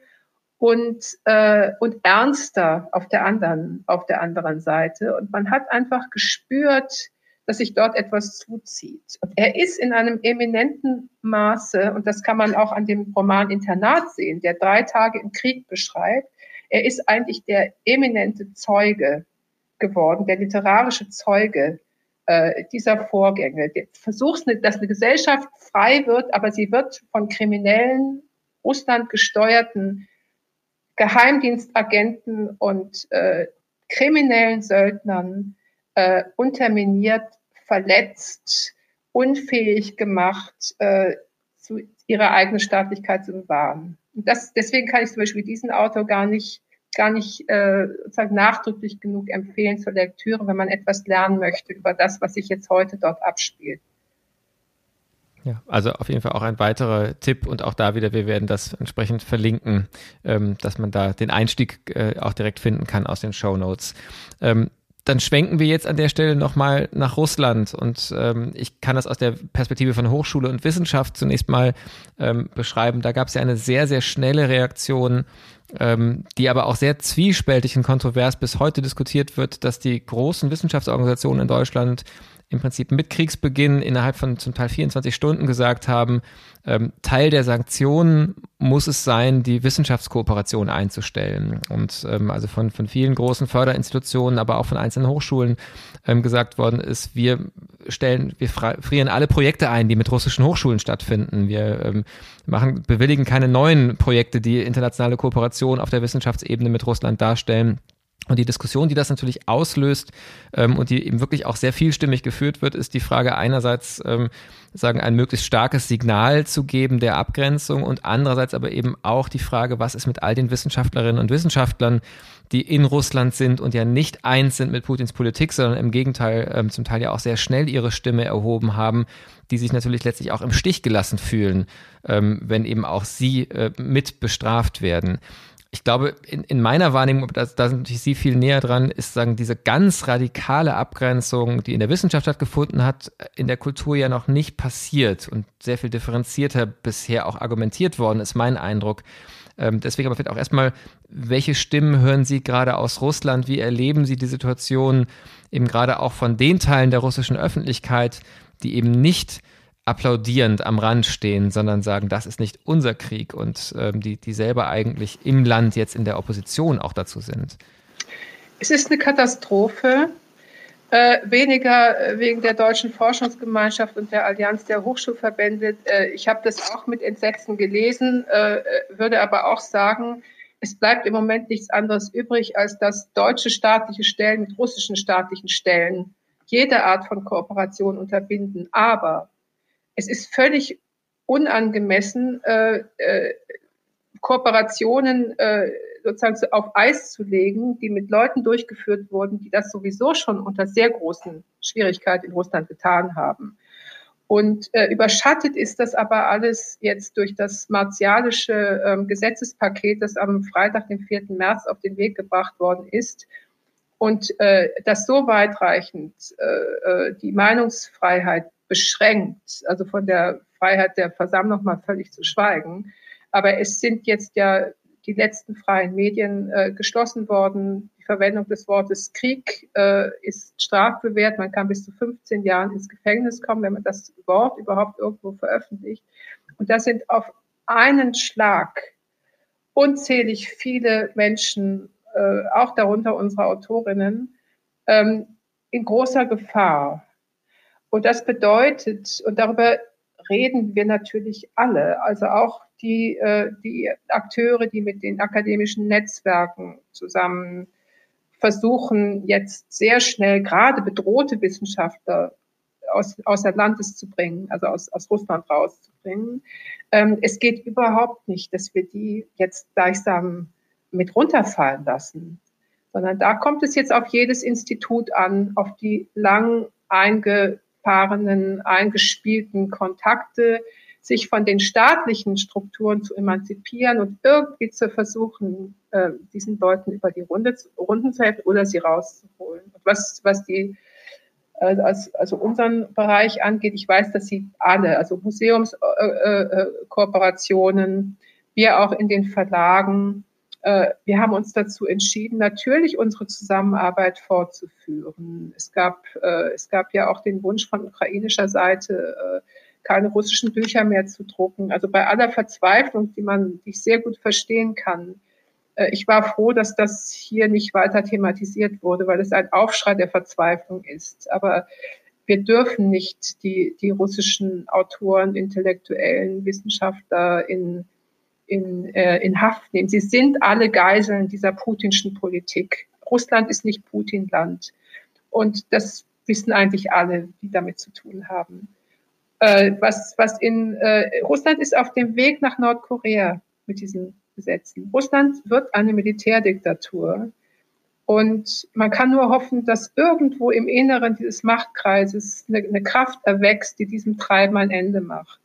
und, äh, und ernster auf der anderen, auf der anderen Seite. Und man hat einfach gespürt, dass sich dort etwas zuzieht. Und er ist in einem eminenten Maße, und das kann man auch an dem Roman Internat sehen, der drei Tage im Krieg beschreibt, er ist eigentlich der eminente Zeuge geworden, der literarische Zeuge äh, dieser Vorgänge. Der versucht, dass eine Gesellschaft frei wird, aber sie wird von kriminellen, Russland gesteuerten Geheimdienstagenten und äh, kriminellen Söldnern äh, unterminiert, verletzt, unfähig gemacht, äh, zu ihrer eigenen Staatlichkeit zu bewahren. Und das, deswegen kann ich zum Beispiel diesen Autor gar nicht, gar nicht äh, sozusagen nachdrücklich genug empfehlen zur Lektüre, wenn man etwas lernen möchte über das, was sich jetzt heute dort abspielt. Ja, also auf jeden Fall auch ein weiterer Tipp und auch da wieder, wir werden das entsprechend verlinken, ähm, dass man da den Einstieg äh, auch direkt finden kann aus den Show Notes. Ähm, dann schwenken wir jetzt an der Stelle nochmal nach Russland und ähm, ich kann das aus der Perspektive von Hochschule und Wissenschaft zunächst mal ähm, beschreiben. Da gab es ja eine sehr, sehr schnelle Reaktion, ähm, die aber auch sehr zwiespältig und kontrovers bis heute diskutiert wird, dass die großen Wissenschaftsorganisationen in Deutschland im Prinzip mit Kriegsbeginn innerhalb von zum Teil 24 Stunden gesagt haben, ähm, Teil der Sanktionen muss es sein, die Wissenschaftskooperation einzustellen. Und ähm, also von, von vielen großen Förderinstitutionen, aber auch von einzelnen Hochschulen ähm, gesagt worden ist, wir stellen, wir frieren alle Projekte ein, die mit russischen Hochschulen stattfinden. Wir ähm, machen, bewilligen keine neuen Projekte, die internationale Kooperation auf der Wissenschaftsebene mit Russland darstellen. Und die Diskussion, die das natürlich auslöst ähm, und die eben wirklich auch sehr vielstimmig geführt wird, ist die Frage einerseits, ähm, sagen, ein möglichst starkes Signal zu geben der Abgrenzung und andererseits aber eben auch die Frage, was ist mit all den Wissenschaftlerinnen und Wissenschaftlern, die in Russland sind und ja nicht eins sind mit Putins Politik, sondern im Gegenteil ähm, zum Teil ja auch sehr schnell ihre Stimme erhoben haben, die sich natürlich letztlich auch im Stich gelassen fühlen, ähm, wenn eben auch sie äh, mit bestraft werden. Ich glaube, in, in meiner Wahrnehmung, da, da sind natürlich Sie viel näher dran, ist sagen, diese ganz radikale Abgrenzung, die in der Wissenschaft stattgefunden hat, in der Kultur ja noch nicht passiert und sehr viel differenzierter bisher auch argumentiert worden, ist mein Eindruck. Ähm, deswegen aber vielleicht auch erstmal, welche Stimmen hören Sie gerade aus Russland? Wie erleben Sie die Situation eben gerade auch von den Teilen der russischen Öffentlichkeit, die eben nicht applaudierend am Rand stehen, sondern sagen, das ist nicht unser Krieg und ähm, die, die selber eigentlich im Land jetzt in der Opposition auch dazu sind? Es ist eine Katastrophe. Äh, weniger äh, wegen der deutschen Forschungsgemeinschaft und der Allianz der Hochschulverbände. Äh, ich habe das auch mit Entsetzen gelesen, äh, würde aber auch sagen, es bleibt im Moment nichts anderes übrig, als dass deutsche staatliche Stellen mit russischen staatlichen Stellen jede Art von Kooperation unterbinden. Aber es ist völlig unangemessen, äh, äh, Kooperationen äh, sozusagen auf Eis zu legen, die mit Leuten durchgeführt wurden, die das sowieso schon unter sehr großen Schwierigkeiten in Russland getan haben. Und äh, überschattet ist das aber alles jetzt durch das martialische ähm, Gesetzespaket, das am Freitag, den 4. März, auf den Weg gebracht worden ist. Und äh, das so weitreichend äh, äh die Meinungsfreiheit beschränkt, also von der Freiheit der Versammlung mal völlig zu schweigen. Aber es sind jetzt ja die letzten freien Medien äh, geschlossen worden. Die Verwendung des Wortes Krieg äh, ist strafbewehrt. Man kann bis zu 15 Jahren ins Gefängnis kommen, wenn man das Wort überhaupt irgendwo veröffentlicht. Und da sind auf einen Schlag unzählig viele Menschen, äh, auch darunter unsere Autorinnen, ähm, in großer Gefahr. Und das bedeutet, und darüber reden wir natürlich alle, also auch die, äh, die Akteure, die mit den akademischen Netzwerken zusammen versuchen, jetzt sehr schnell gerade bedrohte Wissenschaftler aus, außer Landes zu bringen, also aus, aus Russland rauszubringen. Ähm, es geht überhaupt nicht, dass wir die jetzt gleichsam mit runterfallen lassen, sondern da kommt es jetzt auf jedes Institut an, auf die lang einge festgefahrenen, eingespielten Kontakte, sich von den staatlichen Strukturen zu emanzipieren und irgendwie zu versuchen, äh, diesen Leuten über die Runde, Runden zu helfen oder sie rauszuholen. Und was, was die, äh, also unseren Bereich angeht, ich weiß, dass sie alle, also Museumskooperationen, äh, wir auch in den Verlagen, äh, wir haben uns dazu entschieden, natürlich unsere Zusammenarbeit fortzuführen. Es gab, äh, es gab ja auch den Wunsch von ukrainischer Seite, äh, keine russischen Bücher mehr zu drucken. Also bei aller Verzweiflung, die man, die ich sehr gut verstehen kann. Ich war froh, dass das hier nicht weiter thematisiert wurde, weil es ein Aufschrei der Verzweiflung ist. Aber wir dürfen nicht die, die russischen Autoren, Intellektuellen, Wissenschaftler in in, äh, in Haft nehmen. Sie sind alle Geiseln dieser putinschen Politik. Russland ist nicht Putinland. Und das wissen eigentlich alle, die damit zu tun haben. Äh, was, was in äh, Russland ist auf dem Weg nach Nordkorea mit diesen Gesetzen. Russland wird eine Militärdiktatur. Und man kann nur hoffen, dass irgendwo im Inneren dieses Machtkreises eine, eine Kraft erwächst, die diesem Treiben ein Ende macht.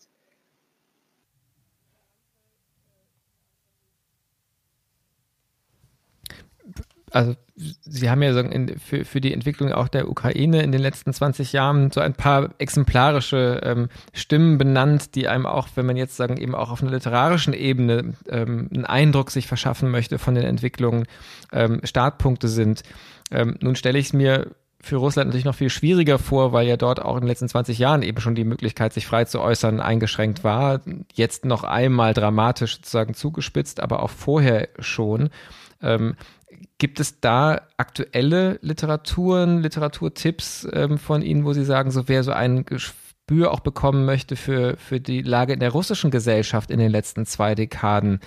Also Sie haben ja so in, für, für die Entwicklung auch der Ukraine in den letzten 20 Jahren so ein paar exemplarische ähm, Stimmen benannt, die einem auch, wenn man jetzt sagen, eben auch auf einer literarischen Ebene ähm, einen Eindruck sich verschaffen möchte von den Entwicklungen, ähm, Startpunkte sind. Ähm, nun stelle ich es mir für Russland natürlich noch viel schwieriger vor, weil ja dort auch in den letzten 20 Jahren eben schon die Möglichkeit, sich frei zu äußern, eingeschränkt war. Jetzt noch einmal dramatisch sozusagen zugespitzt, aber auch vorher schon. Ähm, Gibt es da aktuelle Literaturen, Literaturtipps ähm, von Ihnen, wo Sie sagen, so wer so ein Gespür auch bekommen möchte für, für die Lage in der russischen Gesellschaft in den letzten zwei Dekaden?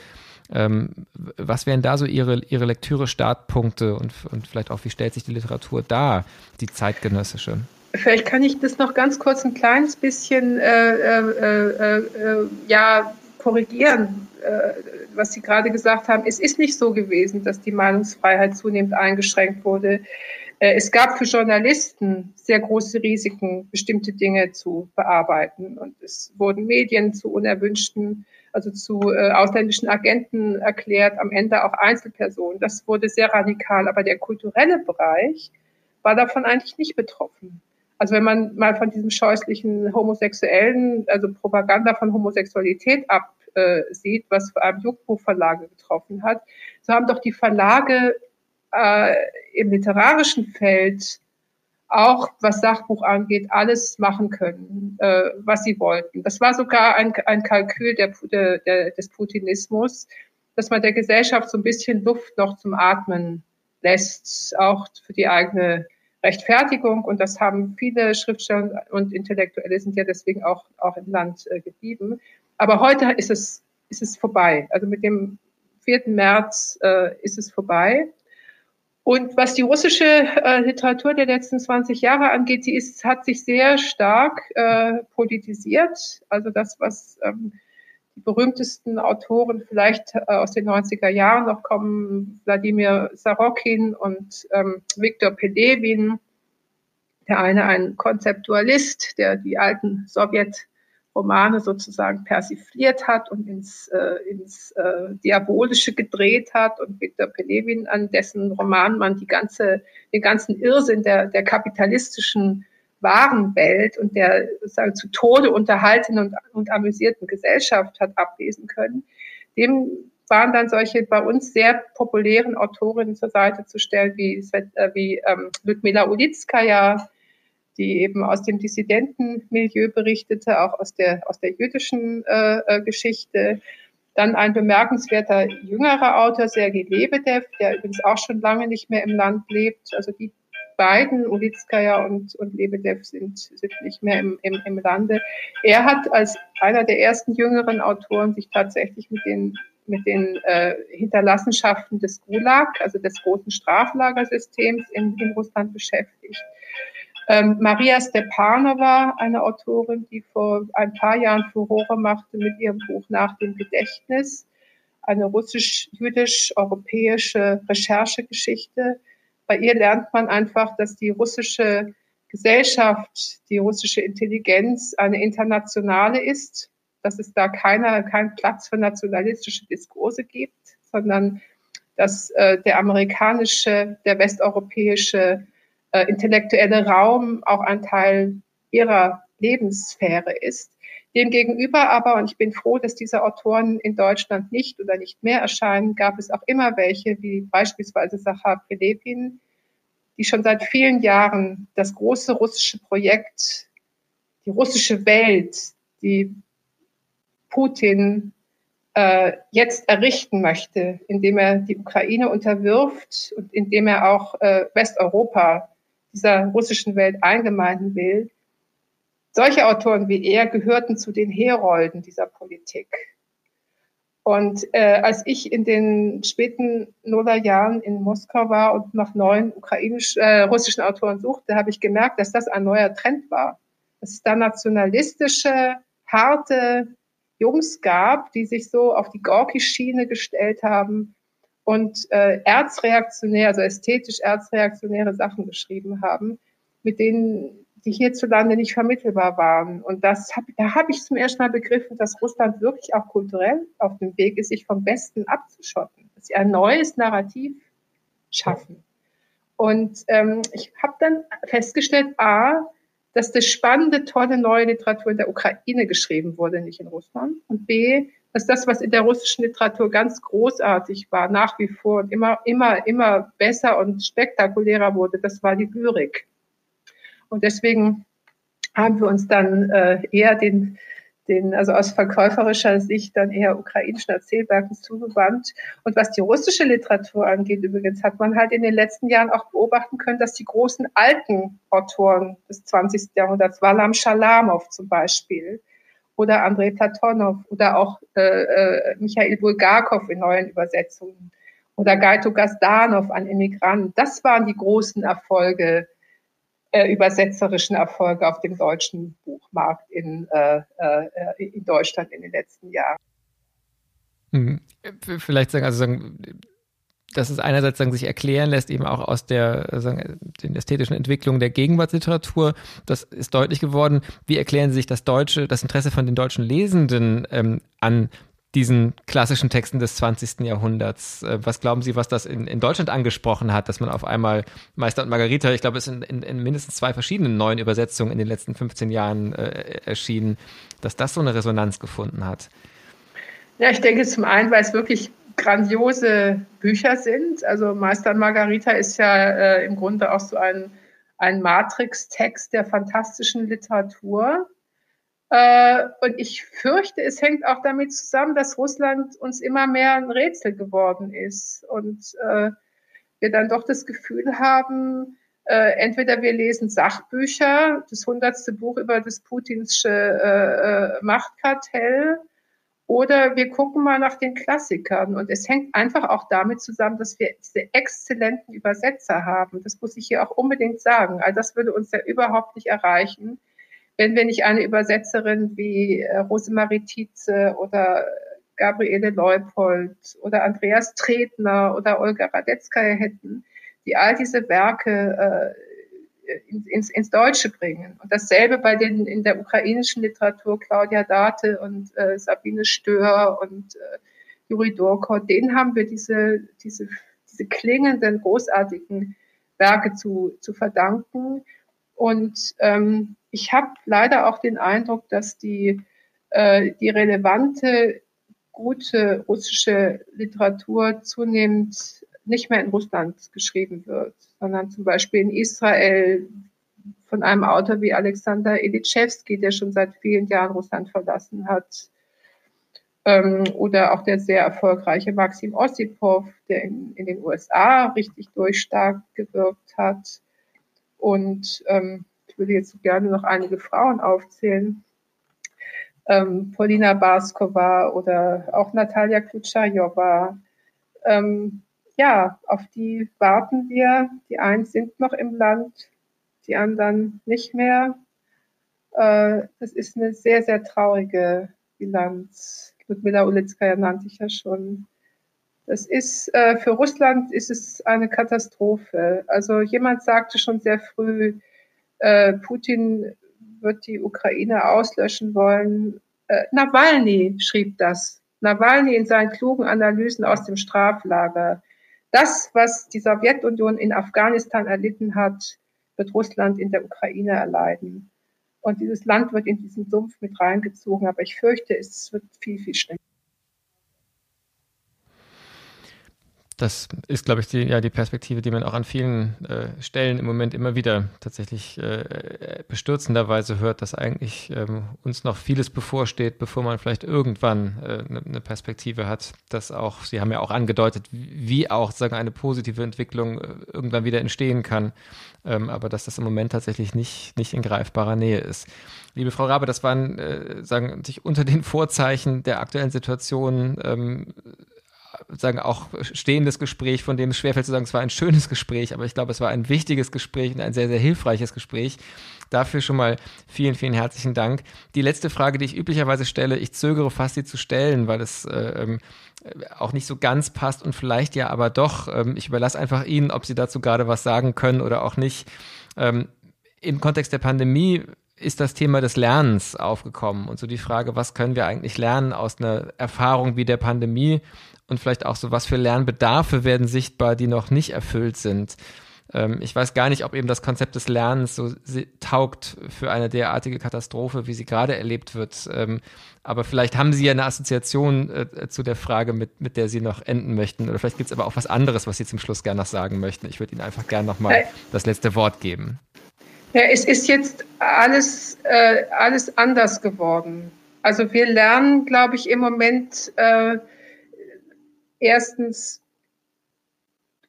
Ähm, was wären da so Ihre, Ihre Lektüre-Startpunkte und, und vielleicht auch, wie stellt sich die Literatur dar, die zeitgenössische? Vielleicht kann ich das noch ganz kurz ein kleines bisschen äh, äh, äh, äh ja, korrigieren äh, was Sie gerade gesagt haben, es ist nicht so gewesen, dass die Meinungsfreiheit zunehmend eingeschränkt wurde. Äh, es gab für Journalisten sehr große Risiken, bestimmte Dinge zu bearbeiten. Und es wurden Medien zu unerwünschten also zu äh, ausländischen Agenten erklärt, am Ende auch Einzelpersonen. Das wurde sehr radikal. Aber der kulturelle Bereich war davon eigentlich nicht betroffen. Also wenn man mal von diesem scheußlichen homosexuellen, also Propaganda von Homosexualität absieht, was vor allem Jugendbuchverlage getroffen hat, so haben doch die Verlage äh, im literarischen Feld auch was Sachbuch angeht, alles machen können, äh, was sie wollten. Das war sogar ein, ein Kalkül der, der, der, des Putinismus, dass man der Gesellschaft so ein bisschen Luft noch zum Atmen lässt, auch für die eigene Rechtfertigung. Und das haben viele Schriftsteller und Intellektuelle sind ja deswegen auch, auch im Land äh, geblieben. Aber heute ist es, ist es vorbei. Also mit dem 4. März äh, ist es vorbei. Und was die russische äh, Literatur der letzten 20 Jahre angeht, sie ist, hat sich sehr stark äh, politisiert. Also das, was ähm, die berühmtesten Autoren vielleicht äh, aus den 90er Jahren noch kommen, Wladimir Sarokin und ähm, Viktor Pelevin. Der eine ein Konzeptualist, der die alten Sowjet Romane sozusagen persifliert hat und ins, äh, ins äh, Diabolische gedreht hat und Viktor Pelevin, an dessen Roman man die ganze, den ganzen Irrsinn der, der kapitalistischen Warenwelt und der sozusagen zu Tode unterhaltenen und, und amüsierten Gesellschaft hat ablesen können, dem waren dann solche bei uns sehr populären Autorinnen zur Seite zu stellen, wie, äh, wie ähm, Ludmila Ulitskaya, die eben aus dem Dissidentenmilieu berichtete, auch aus der, aus der jüdischen äh, äh Geschichte. Dann ein bemerkenswerter jüngerer Autor, Sergei Lebedev, der übrigens auch schon lange nicht mehr im Land lebt. Also die beiden, Ulitskaya und, und Lebedev, sind, sind nicht mehr im, im, im Lande. Er hat als einer der ersten jüngeren Autoren sich tatsächlich mit den mit den äh, Hinterlassenschaften des Gulag, also des großen Straflagersystems in, in Russland beschäftigt. Ähm, Maria Stepanova, eine Autorin, die vor ein paar Jahren Furore machte mit ihrem Buch Nach dem Gedächtnis, eine russisch-jüdisch-europäische Recherchegeschichte. Bei ihr lernt man einfach, dass die russische Gesellschaft, die russische Intelligenz eine internationale ist, dass es da keiner, keinen Platz für nationalistische Diskurse gibt, sondern dass äh, der amerikanische, der westeuropäische äh, intellektuelle Raum auch ein Teil ihrer Lebenssphäre ist. Demgegenüber aber, und ich bin froh, dass diese Autoren in Deutschland nicht oder nicht mehr erscheinen, gab es auch immer welche, wie beispielsweise Sachar Pelevin, die schon seit vielen Jahren das große russische Projekt, die russische Welt, die Putin äh, jetzt errichten möchte, indem er die Ukraine unterwirft und indem er auch äh, Westeuropa dieser russischen Welt eingemeinden will. Solche Autoren wie er gehörten zu den Herolden dieser Politik. Und äh, als ich in den späten Nullerjahren in Moskau war und nach neuen ukrainisch, äh, russischen Autoren suchte, habe ich gemerkt, dass das ein neuer Trend war. Dass es da nationalistische, harte Jungs gab, die sich so auf die Gorki-Schiene gestellt haben und äh, erzreaktionär, also ästhetisch erzreaktionäre Sachen geschrieben haben, mit denen die hierzulande nicht vermittelbar waren. Und das hab, da habe ich zum ersten Mal begriffen, dass Russland wirklich auch kulturell auf dem Weg ist, sich vom Westen abzuschotten, dass sie ein neues Narrativ schaffen. Und ähm, ich habe dann festgestellt, a, dass das spannende, tolle neue Literatur in der Ukraine geschrieben wurde, nicht in Russland. Und b, dass das, was in der russischen Literatur ganz großartig war, nach wie vor und immer, immer, immer besser und spektakulärer wurde, das war die Lyrik. Und deswegen haben wir uns dann äh, eher den, den, also aus verkäuferischer Sicht dann eher ukrainischen Erzählwerken zugewandt. Und was die russische Literatur angeht, übrigens, hat man halt in den letzten Jahren auch beobachten können, dass die großen alten Autoren des 20. Jahrhunderts, Walam Shalamov zum Beispiel, oder Andrei Platonov oder auch äh, äh, Michael Bulgakov in neuen Übersetzungen oder Gaito Gazdanov, ein Immigrant. Das waren die großen Erfolge, äh, übersetzerischen Erfolge auf dem deutschen Buchmarkt in, äh, äh, in Deutschland in den letzten Jahren. Hm. Vielleicht sagen, also sagen, dass es einerseits sagen, sich erklären lässt, eben auch aus der sagen, den ästhetischen Entwicklungen der Gegenwartsliteratur. Das ist deutlich geworden. Wie erklären Sie sich das deutsche, das Interesse von den deutschen Lesenden ähm, an diesen klassischen Texten des 20. Jahrhunderts. Äh, was glauben Sie, was das in, in Deutschland angesprochen hat, dass man auf einmal Meister und Margarita, ich glaube, es sind in, in mindestens zwei verschiedenen neuen Übersetzungen in den letzten 15 Jahren äh, erschienen, dass das so eine Resonanz gefunden hat? Ja, ich denke zum einen, weil es wirklich grandiose Bücher sind. Also Meister Margarita ist ja äh, im Grunde auch so ein, ein Matrix-Text der fantastischen Literatur. Äh, und ich fürchte, es hängt auch damit zusammen, dass Russland uns immer mehr ein Rätsel geworden ist und äh, wir dann doch das Gefühl haben, äh, entweder wir lesen Sachbücher, das hundertste Buch über das putinsche äh, äh, Machtkartell, oder wir gucken mal nach den Klassikern. Und es hängt einfach auch damit zusammen, dass wir diese exzellenten Übersetzer haben. Das muss ich hier auch unbedingt sagen. Also das würde uns ja überhaupt nicht erreichen, wenn wir nicht eine Übersetzerin wie äh, Rosemarie Tietze oder Gabriele Leupold oder Andreas Tretner oder Olga Radetzkaya hätten, die all diese Werke äh, ins, ins Deutsche bringen. Und dasselbe bei den in der ukrainischen Literatur Claudia Date und äh, Sabine Stör und äh, Juri Dorko, denen haben wir diese, diese, diese klingenden, großartigen Werke zu, zu verdanken. Und ähm, ich habe leider auch den Eindruck, dass die, äh, die relevante, gute russische Literatur zunehmend nicht mehr in Russland geschrieben wird, sondern zum Beispiel in Israel von einem Autor wie Alexander Elitschewski, der schon seit vielen Jahren Russland verlassen hat. Ähm, oder auch der sehr erfolgreiche Maxim Ossipov, der in, in den USA richtig durchstark gewirkt hat. Und ähm, ich würde jetzt gerne noch einige Frauen aufzählen. Ähm, Polina Baskova oder auch Natalia Klutschajowa. Ähm, ja, auf die warten wir. Die einen sind noch im Land, die anderen nicht mehr. Äh, das ist eine sehr, sehr traurige Bilanz. Ludmila Ulitzkaya nannte ich ja schon. Das ist, äh, für Russland ist es eine Katastrophe. Also jemand sagte schon sehr früh, äh, Putin wird die Ukraine auslöschen wollen. Nawalny schrieb das. Nawalny in seinen klugen Analysen aus dem Straflager. Das, was die Sowjetunion in Afghanistan erlitten hat, wird Russland in der Ukraine erleiden. Und dieses Land wird in diesen Sumpf mit reingezogen. Aber ich fürchte, es wird viel, viel schlimmer. Das ist, glaube ich, die, ja, die Perspektive, die man auch an vielen äh, Stellen im Moment immer wieder tatsächlich äh, bestürzenderweise hört, dass eigentlich ähm, uns noch vieles bevorsteht, bevor man vielleicht irgendwann eine äh, ne Perspektive hat, dass auch, Sie haben ja auch angedeutet, wie auch sagen eine positive Entwicklung äh, irgendwann wieder entstehen kann, ähm, aber dass das im Moment tatsächlich nicht, nicht in greifbarer Nähe ist. Liebe Frau Rabe, das waren, äh, sagen sich unter den Vorzeichen der aktuellen Situation ähm, sagen auch stehendes Gespräch, von dem es schwerfällt zu sagen, es war ein schönes Gespräch, aber ich glaube, es war ein wichtiges Gespräch und ein sehr, sehr hilfreiches Gespräch. Dafür schon mal vielen, vielen herzlichen Dank. Die letzte Frage, die ich üblicherweise stelle, ich zögere fast, sie zu stellen, weil es äh, ähm, auch nicht so ganz passt und vielleicht ja aber doch. Ähm, ich überlasse einfach Ihnen, ob Sie dazu gerade was sagen können oder auch nicht. Ähm, Im Kontext der Pandemie ist das Thema des Lernens aufgekommen und so die Frage, was können wir eigentlich lernen aus einer Erfahrung wie der Pandemie und vielleicht auch so, was für Lernbedarfe werden sichtbar, die noch nicht erfüllt sind. Ähm, ich weiß gar nicht, ob eben das Konzept des Lernens so taugt für eine derartige Katastrophe, wie sie gerade erlebt wird. Ähm, aber vielleicht haben Sie ja eine Assoziation äh, zu der Frage, mit, mit der Sie noch enden möchten. Oder vielleicht gibt es aber auch was anderes, was Sie zum Schluss gerne noch sagen möchten. Ich würde Ihnen einfach gerne noch mal das letzte Wort geben. Ja, es ist jetzt alles, äh, alles anders geworden. Also wir lernen, glaube ich, im Moment äh, erstens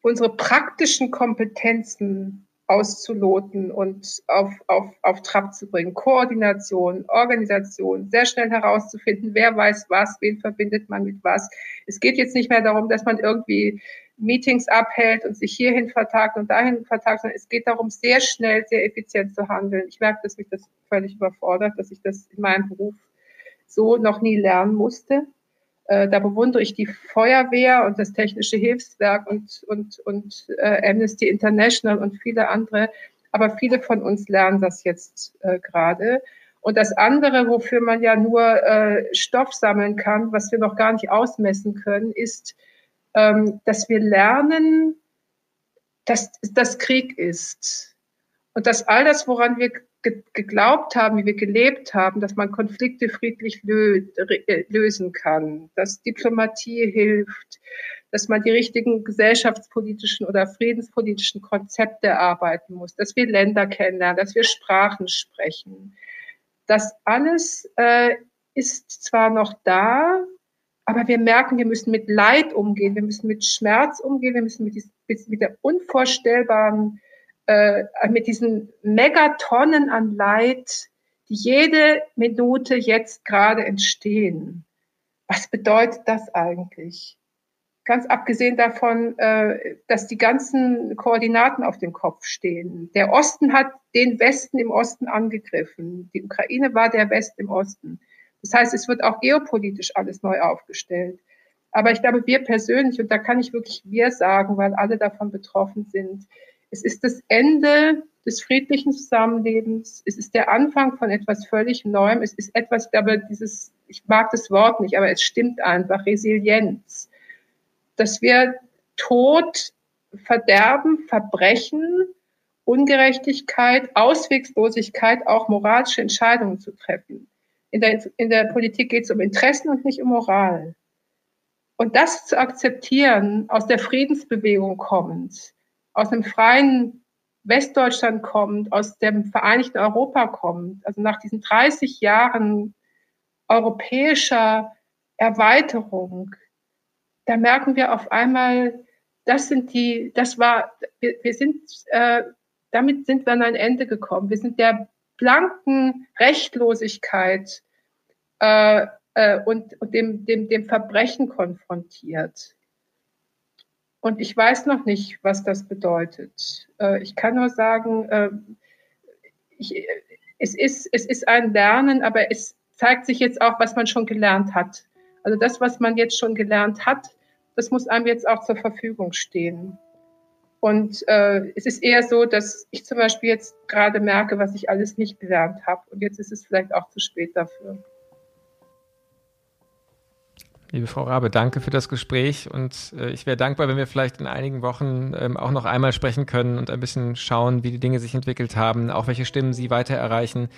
unsere praktischen Kompetenzen auszuloten und auf, auf, auf Trab zu bringen. Koordination, Organisation, sehr schnell herauszufinden, wer weiß was, wen verbindet man mit was. Es geht jetzt nicht mehr darum, dass man irgendwie Meetings abhält und sich hierhin vertagt und dahin vertagt, sondern es geht darum, sehr schnell, sehr effizient zu handeln. Ich merke, dass mich das völlig überfordert, dass ich das in meinem Beruf so noch nie lernen musste. Äh, da bewundere ich die Feuerwehr und das Technische Hilfswerk und, und, und äh, Amnesty International und viele andere. Aber viele von uns lernen das jetzt äh, gerade. Und das andere, wofür man ja nur äh, Stoff sammeln kann, was wir noch gar nicht ausmessen können, ist, ähm, dass wir lernen, dass das Krieg ist. Und dass all das, woran wir ge geglaubt haben, wie wir gelebt haben, dass man Konflikte friedlich lö äh, lösen kann, dass Diplomatie hilft, dass man die richtigen gesellschaftspolitischen oder friedenspolitischen Konzepte erarbeiten muss, dass wir Länder kennenlernen, dass wir Sprachen sprechen. Das alles äh, ist zwar noch da, aber wir merken, wir müssen mit Leid umgehen, wir müssen mit Schmerz umgehen, wir müssen mit, mit der unvorstellbaren äh, mit diesen Megatonnen an Leid, die jede Minute jetzt gerade entstehen. Was bedeutet das eigentlich? Ganz abgesehen davon, äh, dass die ganzen Koordinaten auf dem Kopf stehen. Der Osten hat den Westen im Osten angegriffen. Die Ukraine war der West im Osten. Das heißt, es wird auch geopolitisch alles neu aufgestellt. Aber ich glaube, wir persönlich, und da kann ich wirklich wir sagen, weil alle davon betroffen sind, es ist das Ende des friedlichen Zusammenlebens. Es ist der Anfang von etwas völlig Neuem. Es ist etwas, aber dieses, ich mag das Wort nicht, aber es stimmt einfach, Resilienz. Dass wir Tod, Verderben, Verbrechen, Ungerechtigkeit, Auswegslosigkeit, auch moralische Entscheidungen zu treffen. In der, in der Politik geht es um Interessen und nicht um Moral. Und das zu akzeptieren, aus der Friedensbewegung kommend, aus einem freien Westdeutschland kommt, aus dem Vereinigten Europa kommt, also nach diesen 30 Jahren europäischer Erweiterung, da merken wir auf einmal, das sind die, das war, wir, wir sind, äh, damit sind wir an ein Ende gekommen. Wir sind der blanken Rechtlosigkeit äh, äh, und, und dem, dem, dem Verbrechen konfrontiert. Und ich weiß noch nicht, was das bedeutet. Äh, ich kann nur sagen, äh, ich, es, ist, es ist ein Lernen, aber es zeigt sich jetzt auch, was man schon gelernt hat. Also das, was man jetzt schon gelernt hat, das muss einem jetzt auch zur Verfügung stehen. Und äh, es ist eher so, dass ich zum Beispiel jetzt gerade merke, was ich alles nicht gelernt habe. Und jetzt ist es vielleicht auch zu spät dafür. Liebe Frau Rabe, danke für das Gespräch und äh, ich wäre dankbar, wenn wir vielleicht in einigen Wochen ähm, auch noch einmal sprechen können und ein bisschen schauen, wie die Dinge sich entwickelt haben, auch welche Stimmen Sie weiter erreichen.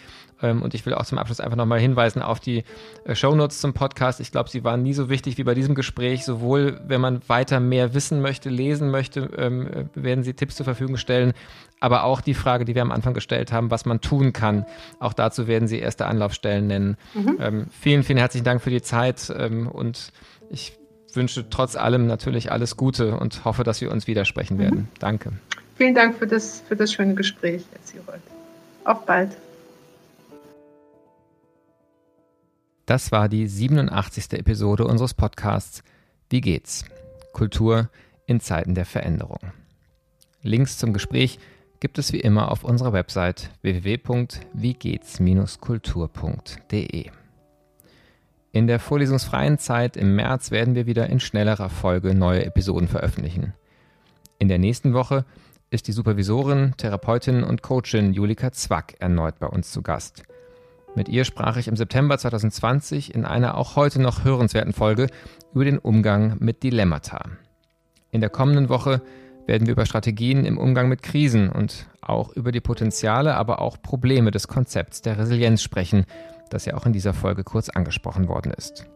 Ähm, und ich will auch zum Abschluss einfach nochmal hinweisen auf die äh, Shownotes zum Podcast. Ich glaube, sie waren nie so wichtig wie bei diesem Gespräch. Sowohl, wenn man weiter mehr wissen möchte, lesen möchte, ähm, äh, werden sie Tipps zur Verfügung stellen, aber auch die Frage, die wir am Anfang gestellt haben, was man tun kann. Auch dazu werden Sie erste Anlaufstellen nennen. Mhm. Ähm, vielen, vielen herzlichen Dank für die Zeit ähm, und ich wünsche trotz allem natürlich alles Gute und hoffe, dass wir uns widersprechen mhm. werden. Danke. Vielen Dank für das, für das schöne Gespräch, Herr Zierold. Auf bald. Das war die 87. Episode unseres Podcasts Wie geht's? Kultur in Zeiten der Veränderung. Links zum Gespräch gibt es wie immer auf unserer Website www.wiegehts-kultur.de. In der vorlesungsfreien Zeit im März werden wir wieder in schnellerer Folge neue Episoden veröffentlichen. In der nächsten Woche ist die Supervisorin, Therapeutin und Coachin Julika Zwack erneut bei uns zu Gast. Mit ihr sprach ich im September 2020 in einer auch heute noch hörenswerten Folge über den Umgang mit Dilemmata. In der kommenden Woche werden wir über Strategien im Umgang mit Krisen und auch über die Potenziale, aber auch Probleme des Konzepts der Resilienz sprechen, das ja auch in dieser Folge kurz angesprochen worden ist.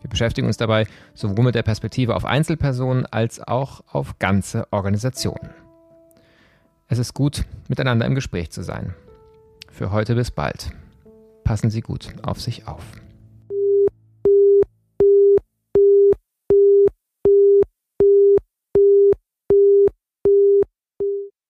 Wir beschäftigen uns dabei sowohl mit der Perspektive auf Einzelpersonen als auch auf ganze Organisationen. Es ist gut, miteinander im Gespräch zu sein. Für heute bis bald. Passen Sie gut auf sich auf.